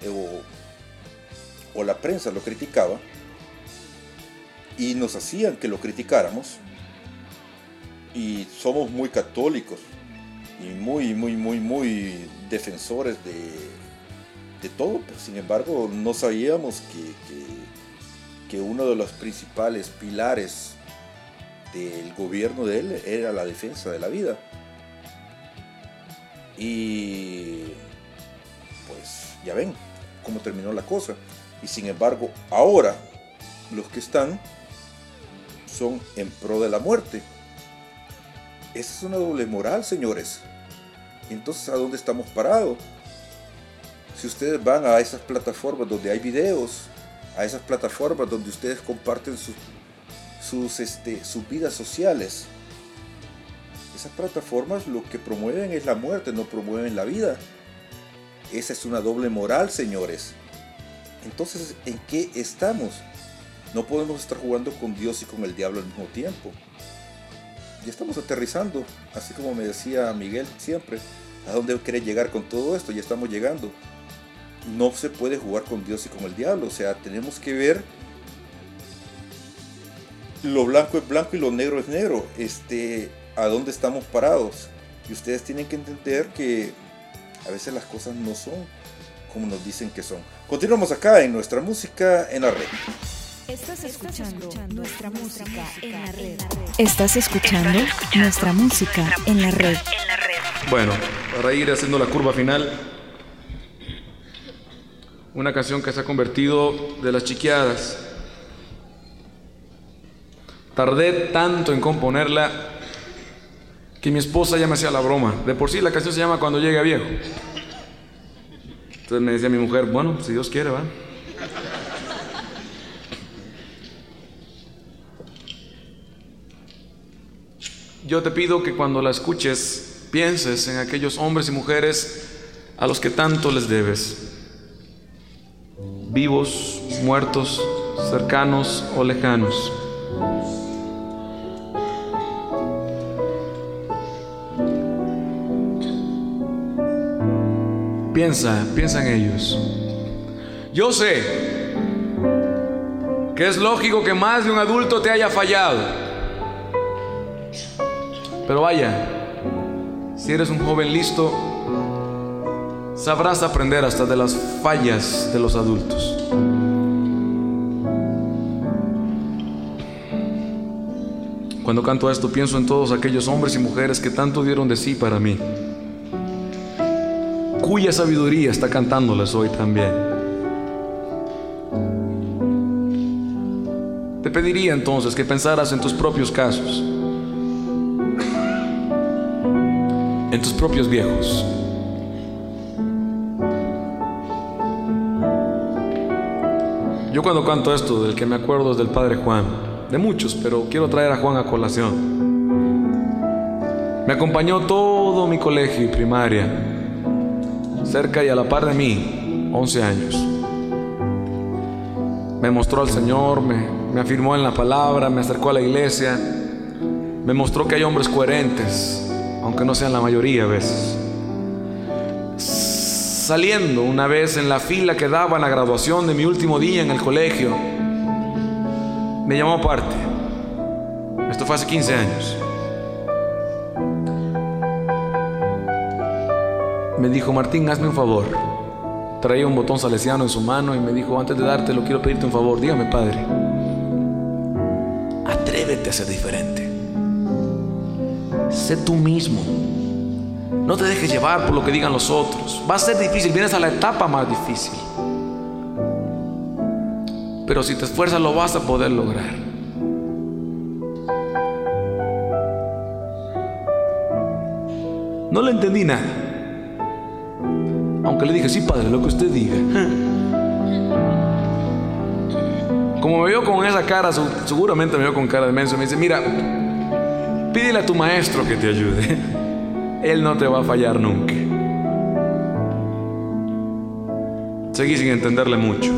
o la prensa lo criticaba y nos hacían que lo criticáramos y somos muy católicos y muy, muy, muy, muy defensores de, de todo, pero sin embargo no sabíamos que, que, que uno de los principales pilares del gobierno de él era la defensa de la vida. Y pues ya ven cómo terminó la cosa. Y sin embargo, ahora los que están son en pro de la muerte. Esa es una doble moral, señores. Entonces, ¿a dónde estamos parados? Si ustedes van a esas plataformas donde hay videos, a esas plataformas donde ustedes comparten sus, sus, este, sus vidas sociales, esas plataformas lo que promueven es la muerte, no promueven la vida. Esa es una doble moral, señores. Entonces, ¿en qué estamos? No podemos estar jugando con Dios y con el diablo al mismo tiempo. Ya estamos aterrizando, así como me decía Miguel siempre, ¿a dónde quiere llegar con todo esto? Ya estamos llegando. No se puede jugar con Dios y con el diablo, o sea, tenemos que ver lo blanco es blanco y lo negro es negro. Este, a dónde estamos parados. Y ustedes tienen que entender que a veces las cosas no son como nos dicen que son. Continuamos acá en nuestra música en la red. Estás escuchando nuestra música en la red. Estás escuchando nuestra música en la red. Bueno, para ir haciendo la curva final, una canción que se ha convertido de las chiqueadas. Tardé tanto en componerla que mi esposa ya me hacía la broma. De por sí la canción se llama Cuando llegue a viejo. Entonces me decía mi mujer, bueno, si Dios quiere, va. Yo te pido que cuando la escuches pienses en aquellos hombres y mujeres a los que tanto les debes. Vivos, muertos, cercanos o lejanos. Piensa, piensa en ellos. Yo sé que es lógico que más de un adulto te haya fallado. Pero vaya, si eres un joven listo, sabrás aprender hasta de las fallas de los adultos. Cuando canto esto pienso en todos aquellos hombres y mujeres que tanto dieron de sí para mí, cuya sabiduría está cantándoles hoy también. Te pediría entonces que pensaras en tus propios casos, en tus propios viejos. Yo cuando canto esto, del que me acuerdo es del Padre Juan, de muchos, pero quiero traer a Juan a colación. Me acompañó todo mi colegio y primaria, cerca y a la par de mí, 11 años. Me mostró al Señor, me, me afirmó en la palabra, me acercó a la iglesia, me mostró que hay hombres coherentes, aunque no sean la mayoría a veces. Saliendo una vez en la fila que daba la graduación de mi último día en el colegio, me llamó aparte. Esto fue hace 15 años. Me dijo, Martín, hazme un favor. Traía un botón salesiano en su mano y me dijo, antes de dártelo, quiero pedirte un favor. Dígame, padre. Atrévete a ser diferente. Sé tú mismo. No te dejes llevar por lo que digan los otros. Va a ser difícil, vienes a la etapa más difícil. Pero si te esfuerzas lo vas a poder lograr. No le entendí nada. Aunque le dije, sí, padre, lo que usted diga. Como me vio con esa cara, seguramente me vio con cara de menso. Me dice, mira, pídele a tu maestro que te ayude. Él no te va a fallar nunca. Seguí sin entenderle mucho.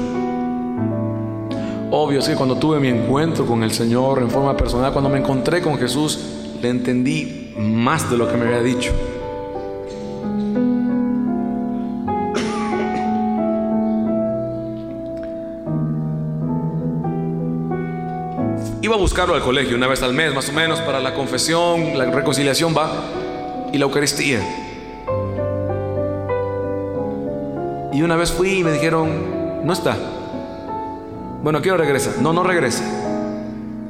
Obvio es que cuando tuve mi encuentro con el Señor en forma personal, cuando me encontré con Jesús, le entendí más de lo que me había dicho. A buscarlo al colegio una vez al mes, más o menos, para la confesión, la reconciliación va, y la Eucaristía. Y una vez fui y me dijeron, no está. Bueno, quiero regresa. No, no regresa.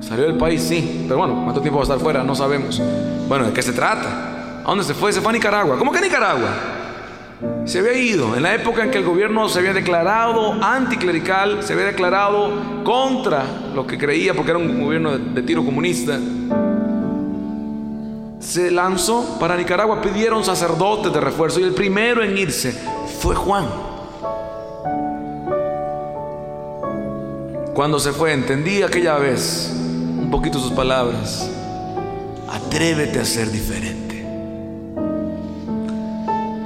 Salió del país, sí. Pero bueno, ¿cuánto tiempo va a estar fuera? No sabemos. Bueno, ¿de qué se trata? ¿A dónde se fue? Se fue a Nicaragua. ¿Cómo que a Nicaragua? se había ido. En la época en que el gobierno se había declarado anticlerical, se había declarado contra lo que creía, porque era un gobierno de, tiro comunista, se lanzó para Nicaragua, pidieron sacerdotes de refuerzo y el primero en irse fue Juan. Cuando se fue, entendí aquella vez un poquito sus palabras. Atrévete a ser diferente.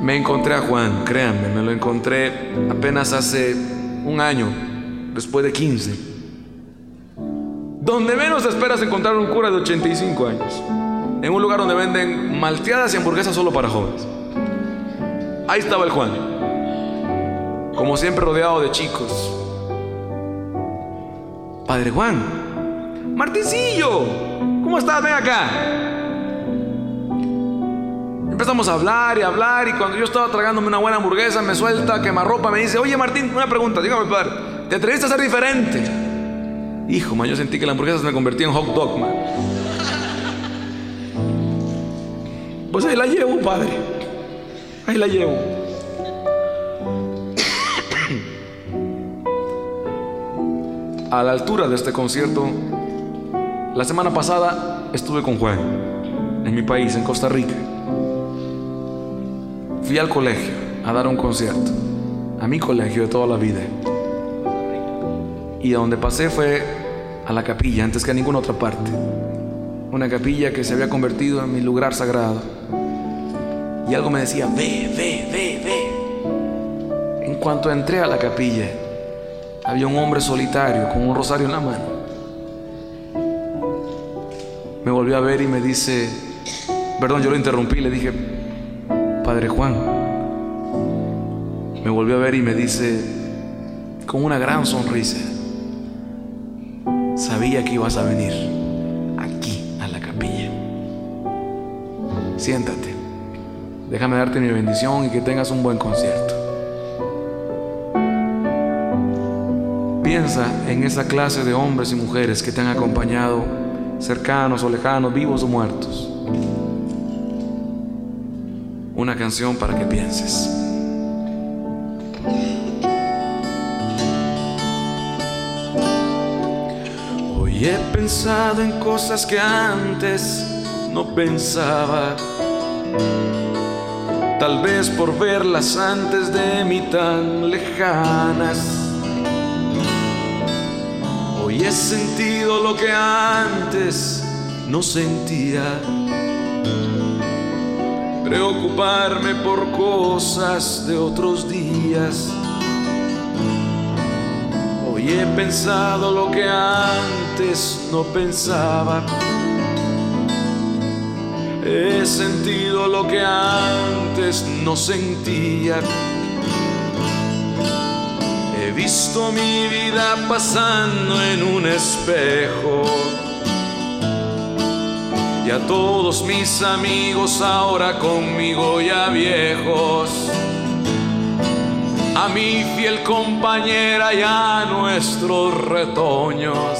Me encontré a Juan, créanme, me lo encontré apenas hace un año, después de 15. Donde menos esperas encontrar un cura de 85 años. En un lugar donde venden malteadas y hamburguesas solo para jóvenes. Ahí estaba el Juan. Como siempre rodeado de chicos. Padre Juan. Martincillo. ¿Cómo estás? Ven acá. Empezamos a hablar y hablar y cuando yo estaba tragándome una buena hamburguesa me suelta quemarropa, me dice, oye Martín, una pregunta, dígame padre, ¿te atreviste a ser diferente? Hijo, man, yo sentí que la hamburguesa se me convertía en hot dog, man. Pues ahí la llevo, padre. Ahí la llevo. A la altura de este concierto, la semana pasada estuve con Juan, en mi país, en Costa Rica. Fui al colegio a dar un concierto, a mi colegio de toda la vida. Y a donde pasé fue a la capilla, antes que a ninguna otra parte. Una capilla que se había convertido en mi lugar sagrado. Y algo me decía, ve, ve, ve, ve. En cuanto entré a la capilla, había un hombre solitario con un rosario en la mano. Me volvió a ver y me dice, perdón, yo lo interrumpí, le dije, Padre Juan. Me volvió a ver y me dice, con una gran sonrisa, sabía que ibas a venir aquí a la capilla. Siéntate, déjame darte mi bendición y que tengas un buen concierto. Piensa en esa clase de hombres y mujeres que te han acompañado, cercanos o lejanos, vivos o muertos. Una canción para que pienses. Hoy he pensado en cosas que antes no pensaba. Tal vez por verlas antes de mí tan lejanas. Hoy he sentido lo que antes no sentía. Preocuparme por cosas de otros días. Hoy he pensado lo que antes no pensaba. He sentido lo que antes no sentía. He visto mi vida pasando en un espejo. Y a todos mis amigos ahora conmigo ya viejos. A mi fiel compañera y a nuestros retoños.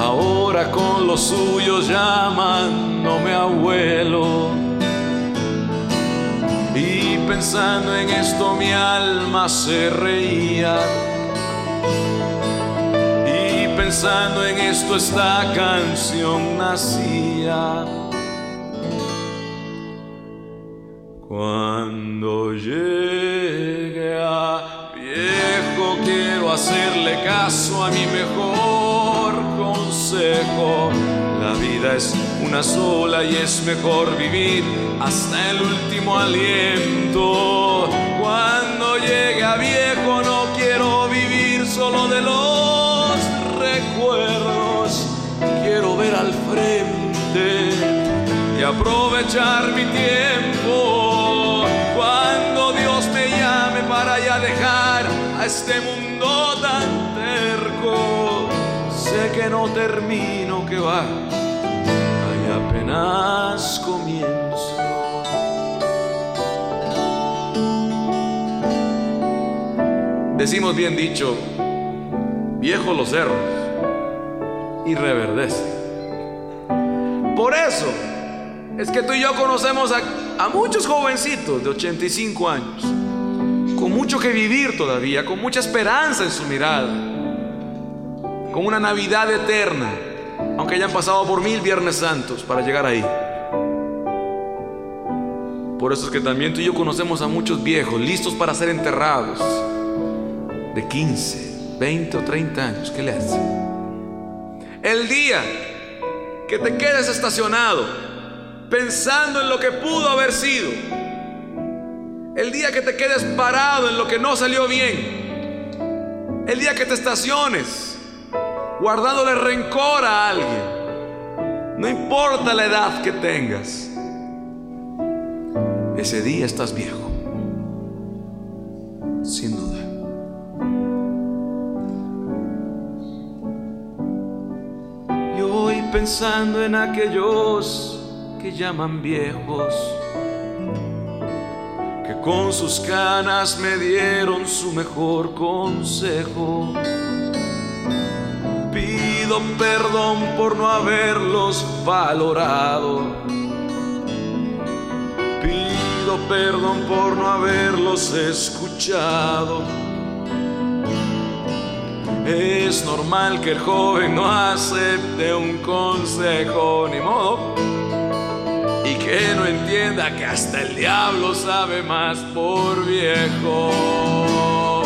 Ahora con los suyos llamándome abuelo. Y pensando en esto mi alma se reía. Pensando en esto esta canción nacía. Cuando llegue a viejo quiero hacerle caso a mi mejor consejo. La vida es una sola y es mejor vivir hasta el último aliento. Cuando llegue a viejo no quiero vivir solo de los Quiero ver al frente y aprovechar mi tiempo. Cuando Dios me llame para ya dejar a este mundo tan terco, sé que no termino, que va, ahí apenas comienzo. Decimos bien dicho, viejos los cerros y reverdece. Por eso es que tú y yo conocemos a, muchos jovencitos de 85 años, con mucho que vivir todavía, con mucha esperanza en su mirada, con una Navidad eterna, aunque hayan pasado por mil Viernes Santos para llegar ahí. Por eso es que también tú y yo conocemos a muchos viejos listos para ser enterrados, de 15, 20 o 30 años, ¿qué le hace? El día que te quedes estacionado pensando en lo que pudo haber sido, el día que te quedes parado en lo que no salió bien, el día que te estaciones guardándole rencor a alguien, no importa la edad que tengas, ese día estás viejo, sin duda. Pensando en aquellos que llaman viejos, que con sus canas me dieron su mejor consejo. Pido perdón por no haberlos valorado. Pido perdón por no haberlos escuchado. Es normal que el joven no acepte un consejo, ni modo. Y que no entienda que hasta el diablo sabe más por viejo.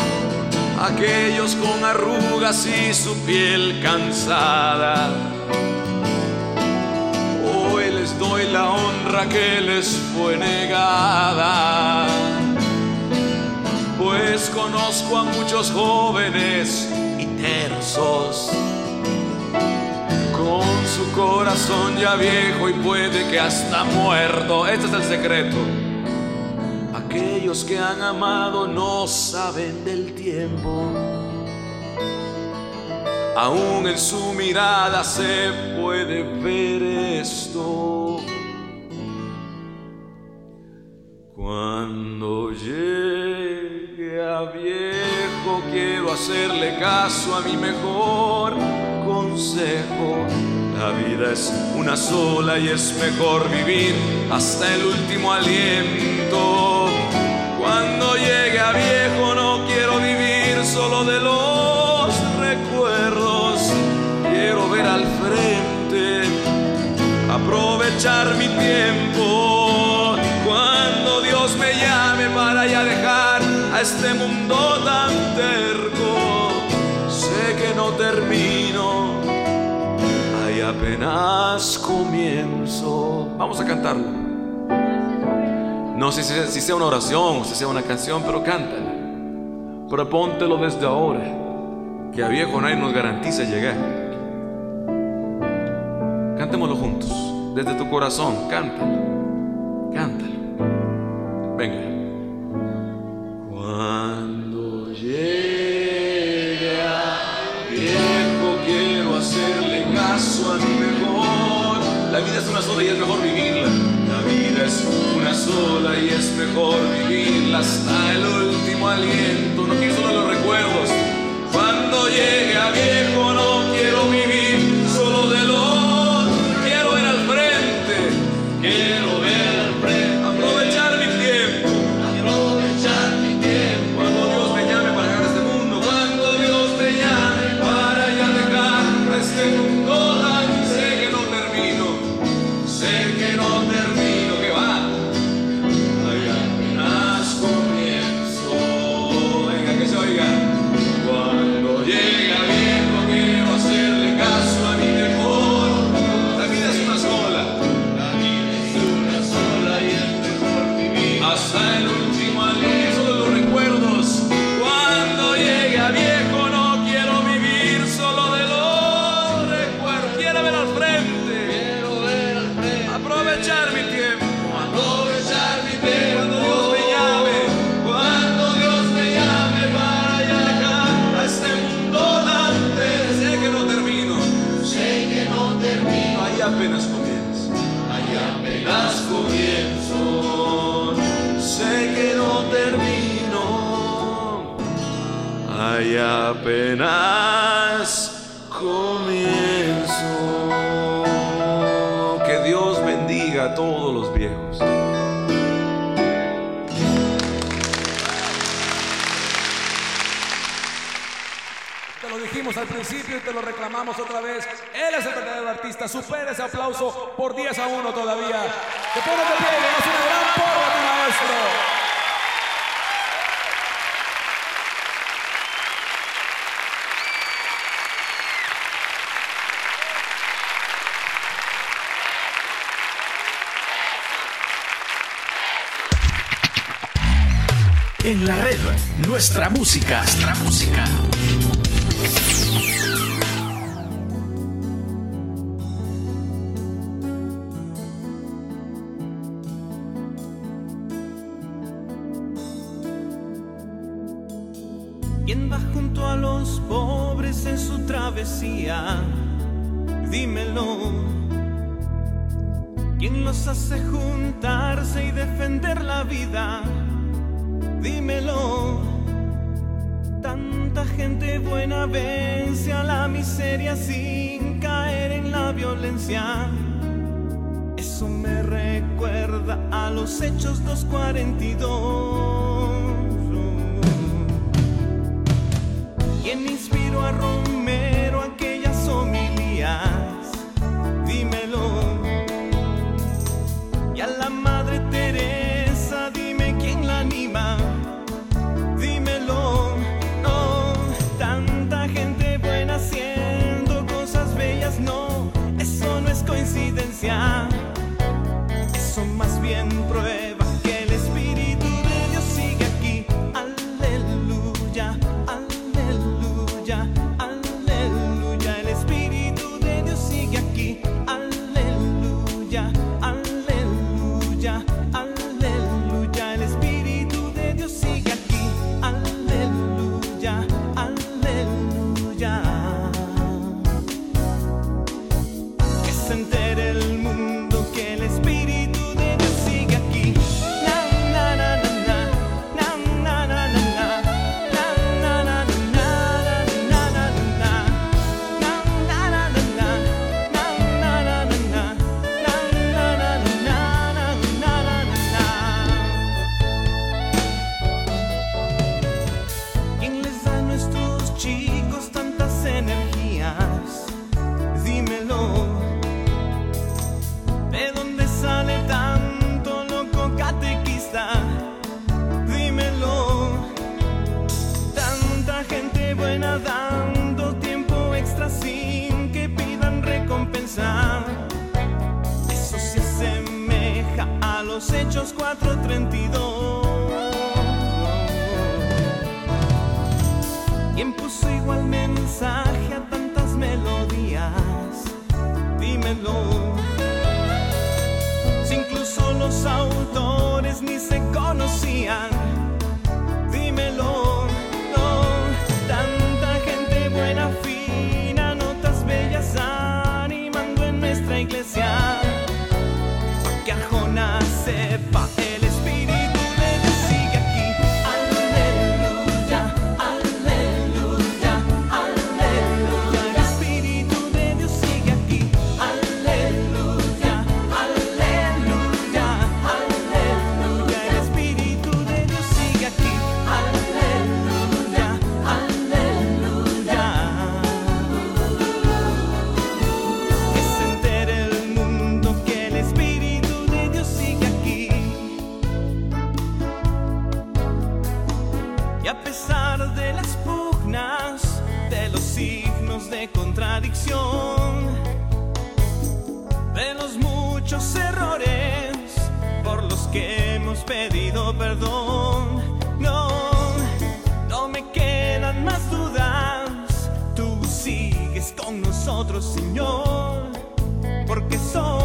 Aquellos con arrugas y su piel cansada. Hoy les doy la honra que les fue negada. Pues conozco a muchos jóvenes tersos con su corazón ya viejo y puede que hasta muerto. Este es el secreto. Aquellos que han amado no saben del tiempo. Aún en su mirada se puede ver esto. Cuando llegue a viejo quiero hacerle caso a mi mejor consejo. La vida es una sola y es mejor vivir hasta el último aliento. Cuando llegue a viejo no quiero vivir solo de los recuerdos. Quiero ver al frente, aprovechar mi tiempo. Comienzo. Vamos a cantarlo. No sé si, si sea una oración o si sea una canción, pero cántala. Propóntelo desde ahora, que a viejo nadie nos garantiza llegar. Cantémoslo juntos, desde tu corazón, cántalo, La vida es una sola y es mejor vivirla. La vida es una sola y es mejor vivirla hasta el último aliento. No quiero solo los recuerdos. te lo reclamamos otra vez. Él es el verdadero artista. Supera ese aplauso por 10 a 1 todavía. Te pones de pie le das una gran porra a tu maestro. En la red, nuestra música, nuestra música. Eso me recuerda a los hechos 242. ¿Quién inspiró a Romero? Hechos 4:32. ¿Quién puso igual mensaje a tantas melodías? Dímelo. Si incluso los autores ni se conocían. A pesar de las pugnas, de los signos de contradicción, de los muchos errores por los que hemos pedido perdón, no, no me quedan más dudas, tú sigues con nosotros, Señor, porque somos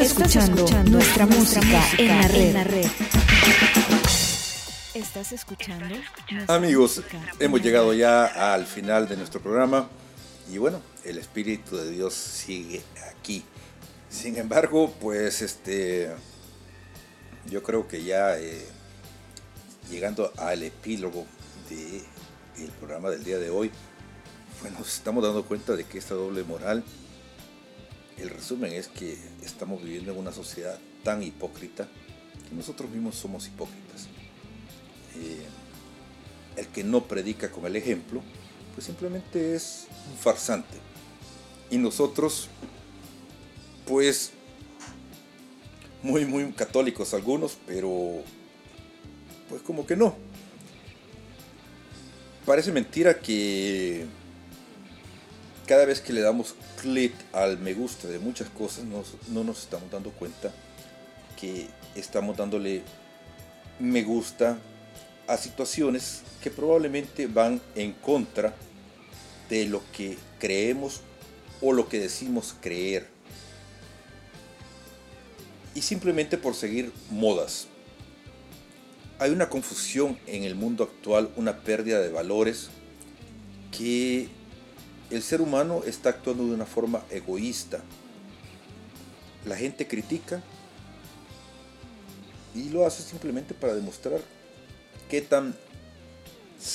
Estás escuchando nuestra música en la red. Estás escuchando Amigos, hemos llegado ya al final de nuestro programa y bueno, el Espíritu de Dios sigue aquí. Sin embargo, pues este, yo creo que ya eh, llegando al epílogo del programa del día de hoy, bueno, nos estamos dando cuenta de que esta doble moral, el resumen es que estamos viviendo en una sociedad tan hipócrita que nosotros mismos somos hipócritas. Eh, el que no predica con el ejemplo, pues simplemente es un farsante. Y nosotros, pues, muy, muy católicos algunos, pero pues como que no. Parece mentira que cada vez que le damos clic al me gusta de muchas cosas, nos- no nos estamos dando cuenta que estamos dándole me gusta a situaciones que probablemente van en contra de lo que creemos o lo que decimos creer. Y simplemente por seguir modas. Hay una confusión en el mundo actual, una pérdida de valores que el ser humano está actuando de una forma egoísta. La gente critica y lo hace simplemente para demostrar qué tan,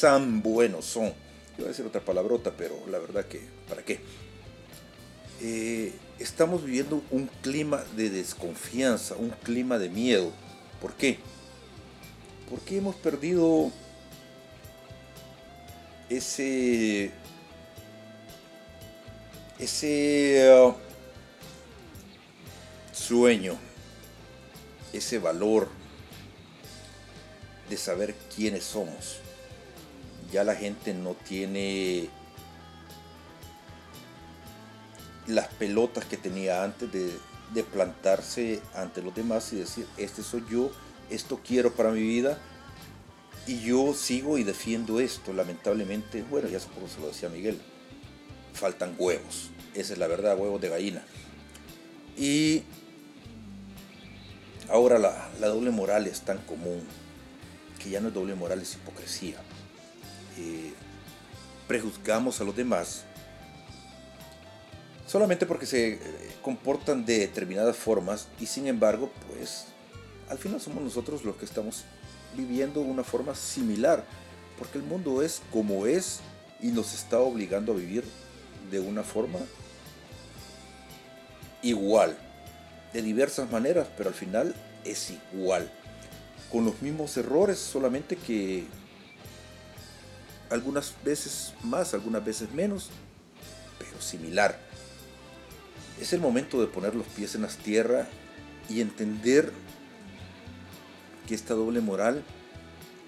tan buenos son. Iba a decir otra palabrota, pero la verdad que, ¿para qué? Eh, estamos viviendo un clima de desconfianza, un clima de miedo. ¿Por qué? Porque hemos perdido ese ese uh, sueño, ese valor de saber quiénes somos. Ya la gente no tiene las pelotas que tenía antes de, de plantarse ante los demás y decir, este soy yo, esto quiero para mi vida y yo sigo y defiendo esto. Lamentablemente, bueno, ya supongo se lo decía Miguel, faltan huevos. Esa es la verdad, huevos de gallina. Y ahora la, doble moral es tan común que ya no es doble moral, es hipocresía. Prejuzgamos a los demás solamente porque se eh, comportan de determinadas formas y sin embargo, pues al final somos nosotros los que estamos viviendo una forma similar, porque el mundo es como es y nos está obligando a vivir de una forma igual, de diversas maneras, pero al final es igual, con los mismos errores, solamente que algunas veces más, algunas veces menos, pero similar. Es el momento de poner los pies en la tierra y entender que esta doble moral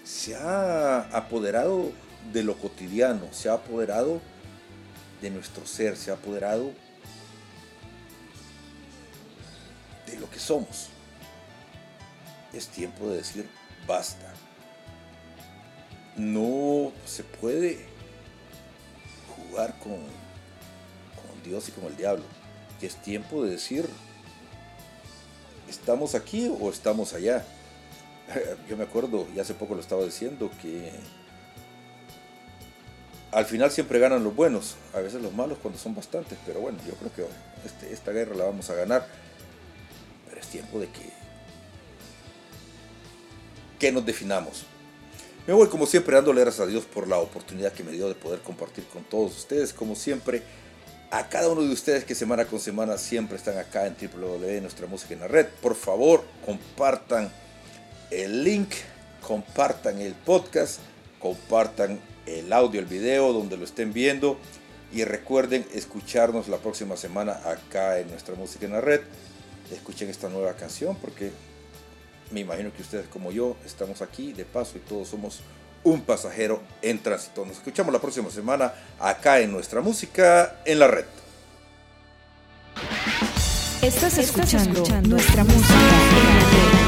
se ha apoderado de lo cotidiano, se ha apoderado de nuestro ser, se ha apoderado de lo que somos. Es tiempo de decir basta. No se puede jugar con, con Dios y con el diablo. Es tiempo de decir, ¿estamos aquí o estamos allá? Yo me acuerdo, y hace poco lo estaba diciendo, que al final siempre ganan los buenos, a veces los malos cuando son bastantes, pero bueno, yo creo que este- esta guerra la vamos a ganar. Pero es tiempo de que, que nos definamos. Me voy como siempre dándole gracias a Dios por la oportunidad que me dio de poder compartir con todos ustedes, como siempre. A cada uno de ustedes que semana con semana siempre están acá en www Nuestra Música en la Red. Por favor, compartan el link, compartan el podcast, compartan el audio, el video donde lo estén viendo y recuerden escucharnos la próxima semana acá en Nuestra Música en la Red. Escuchen esta nueva canción porque me imagino que ustedes como yo estamos aquí de paso y todos somos un pasajero en tránsito. Nos escuchamos la próxima semana acá en Nuestra Música en la Red. Estás escuchando nuestra música en la red.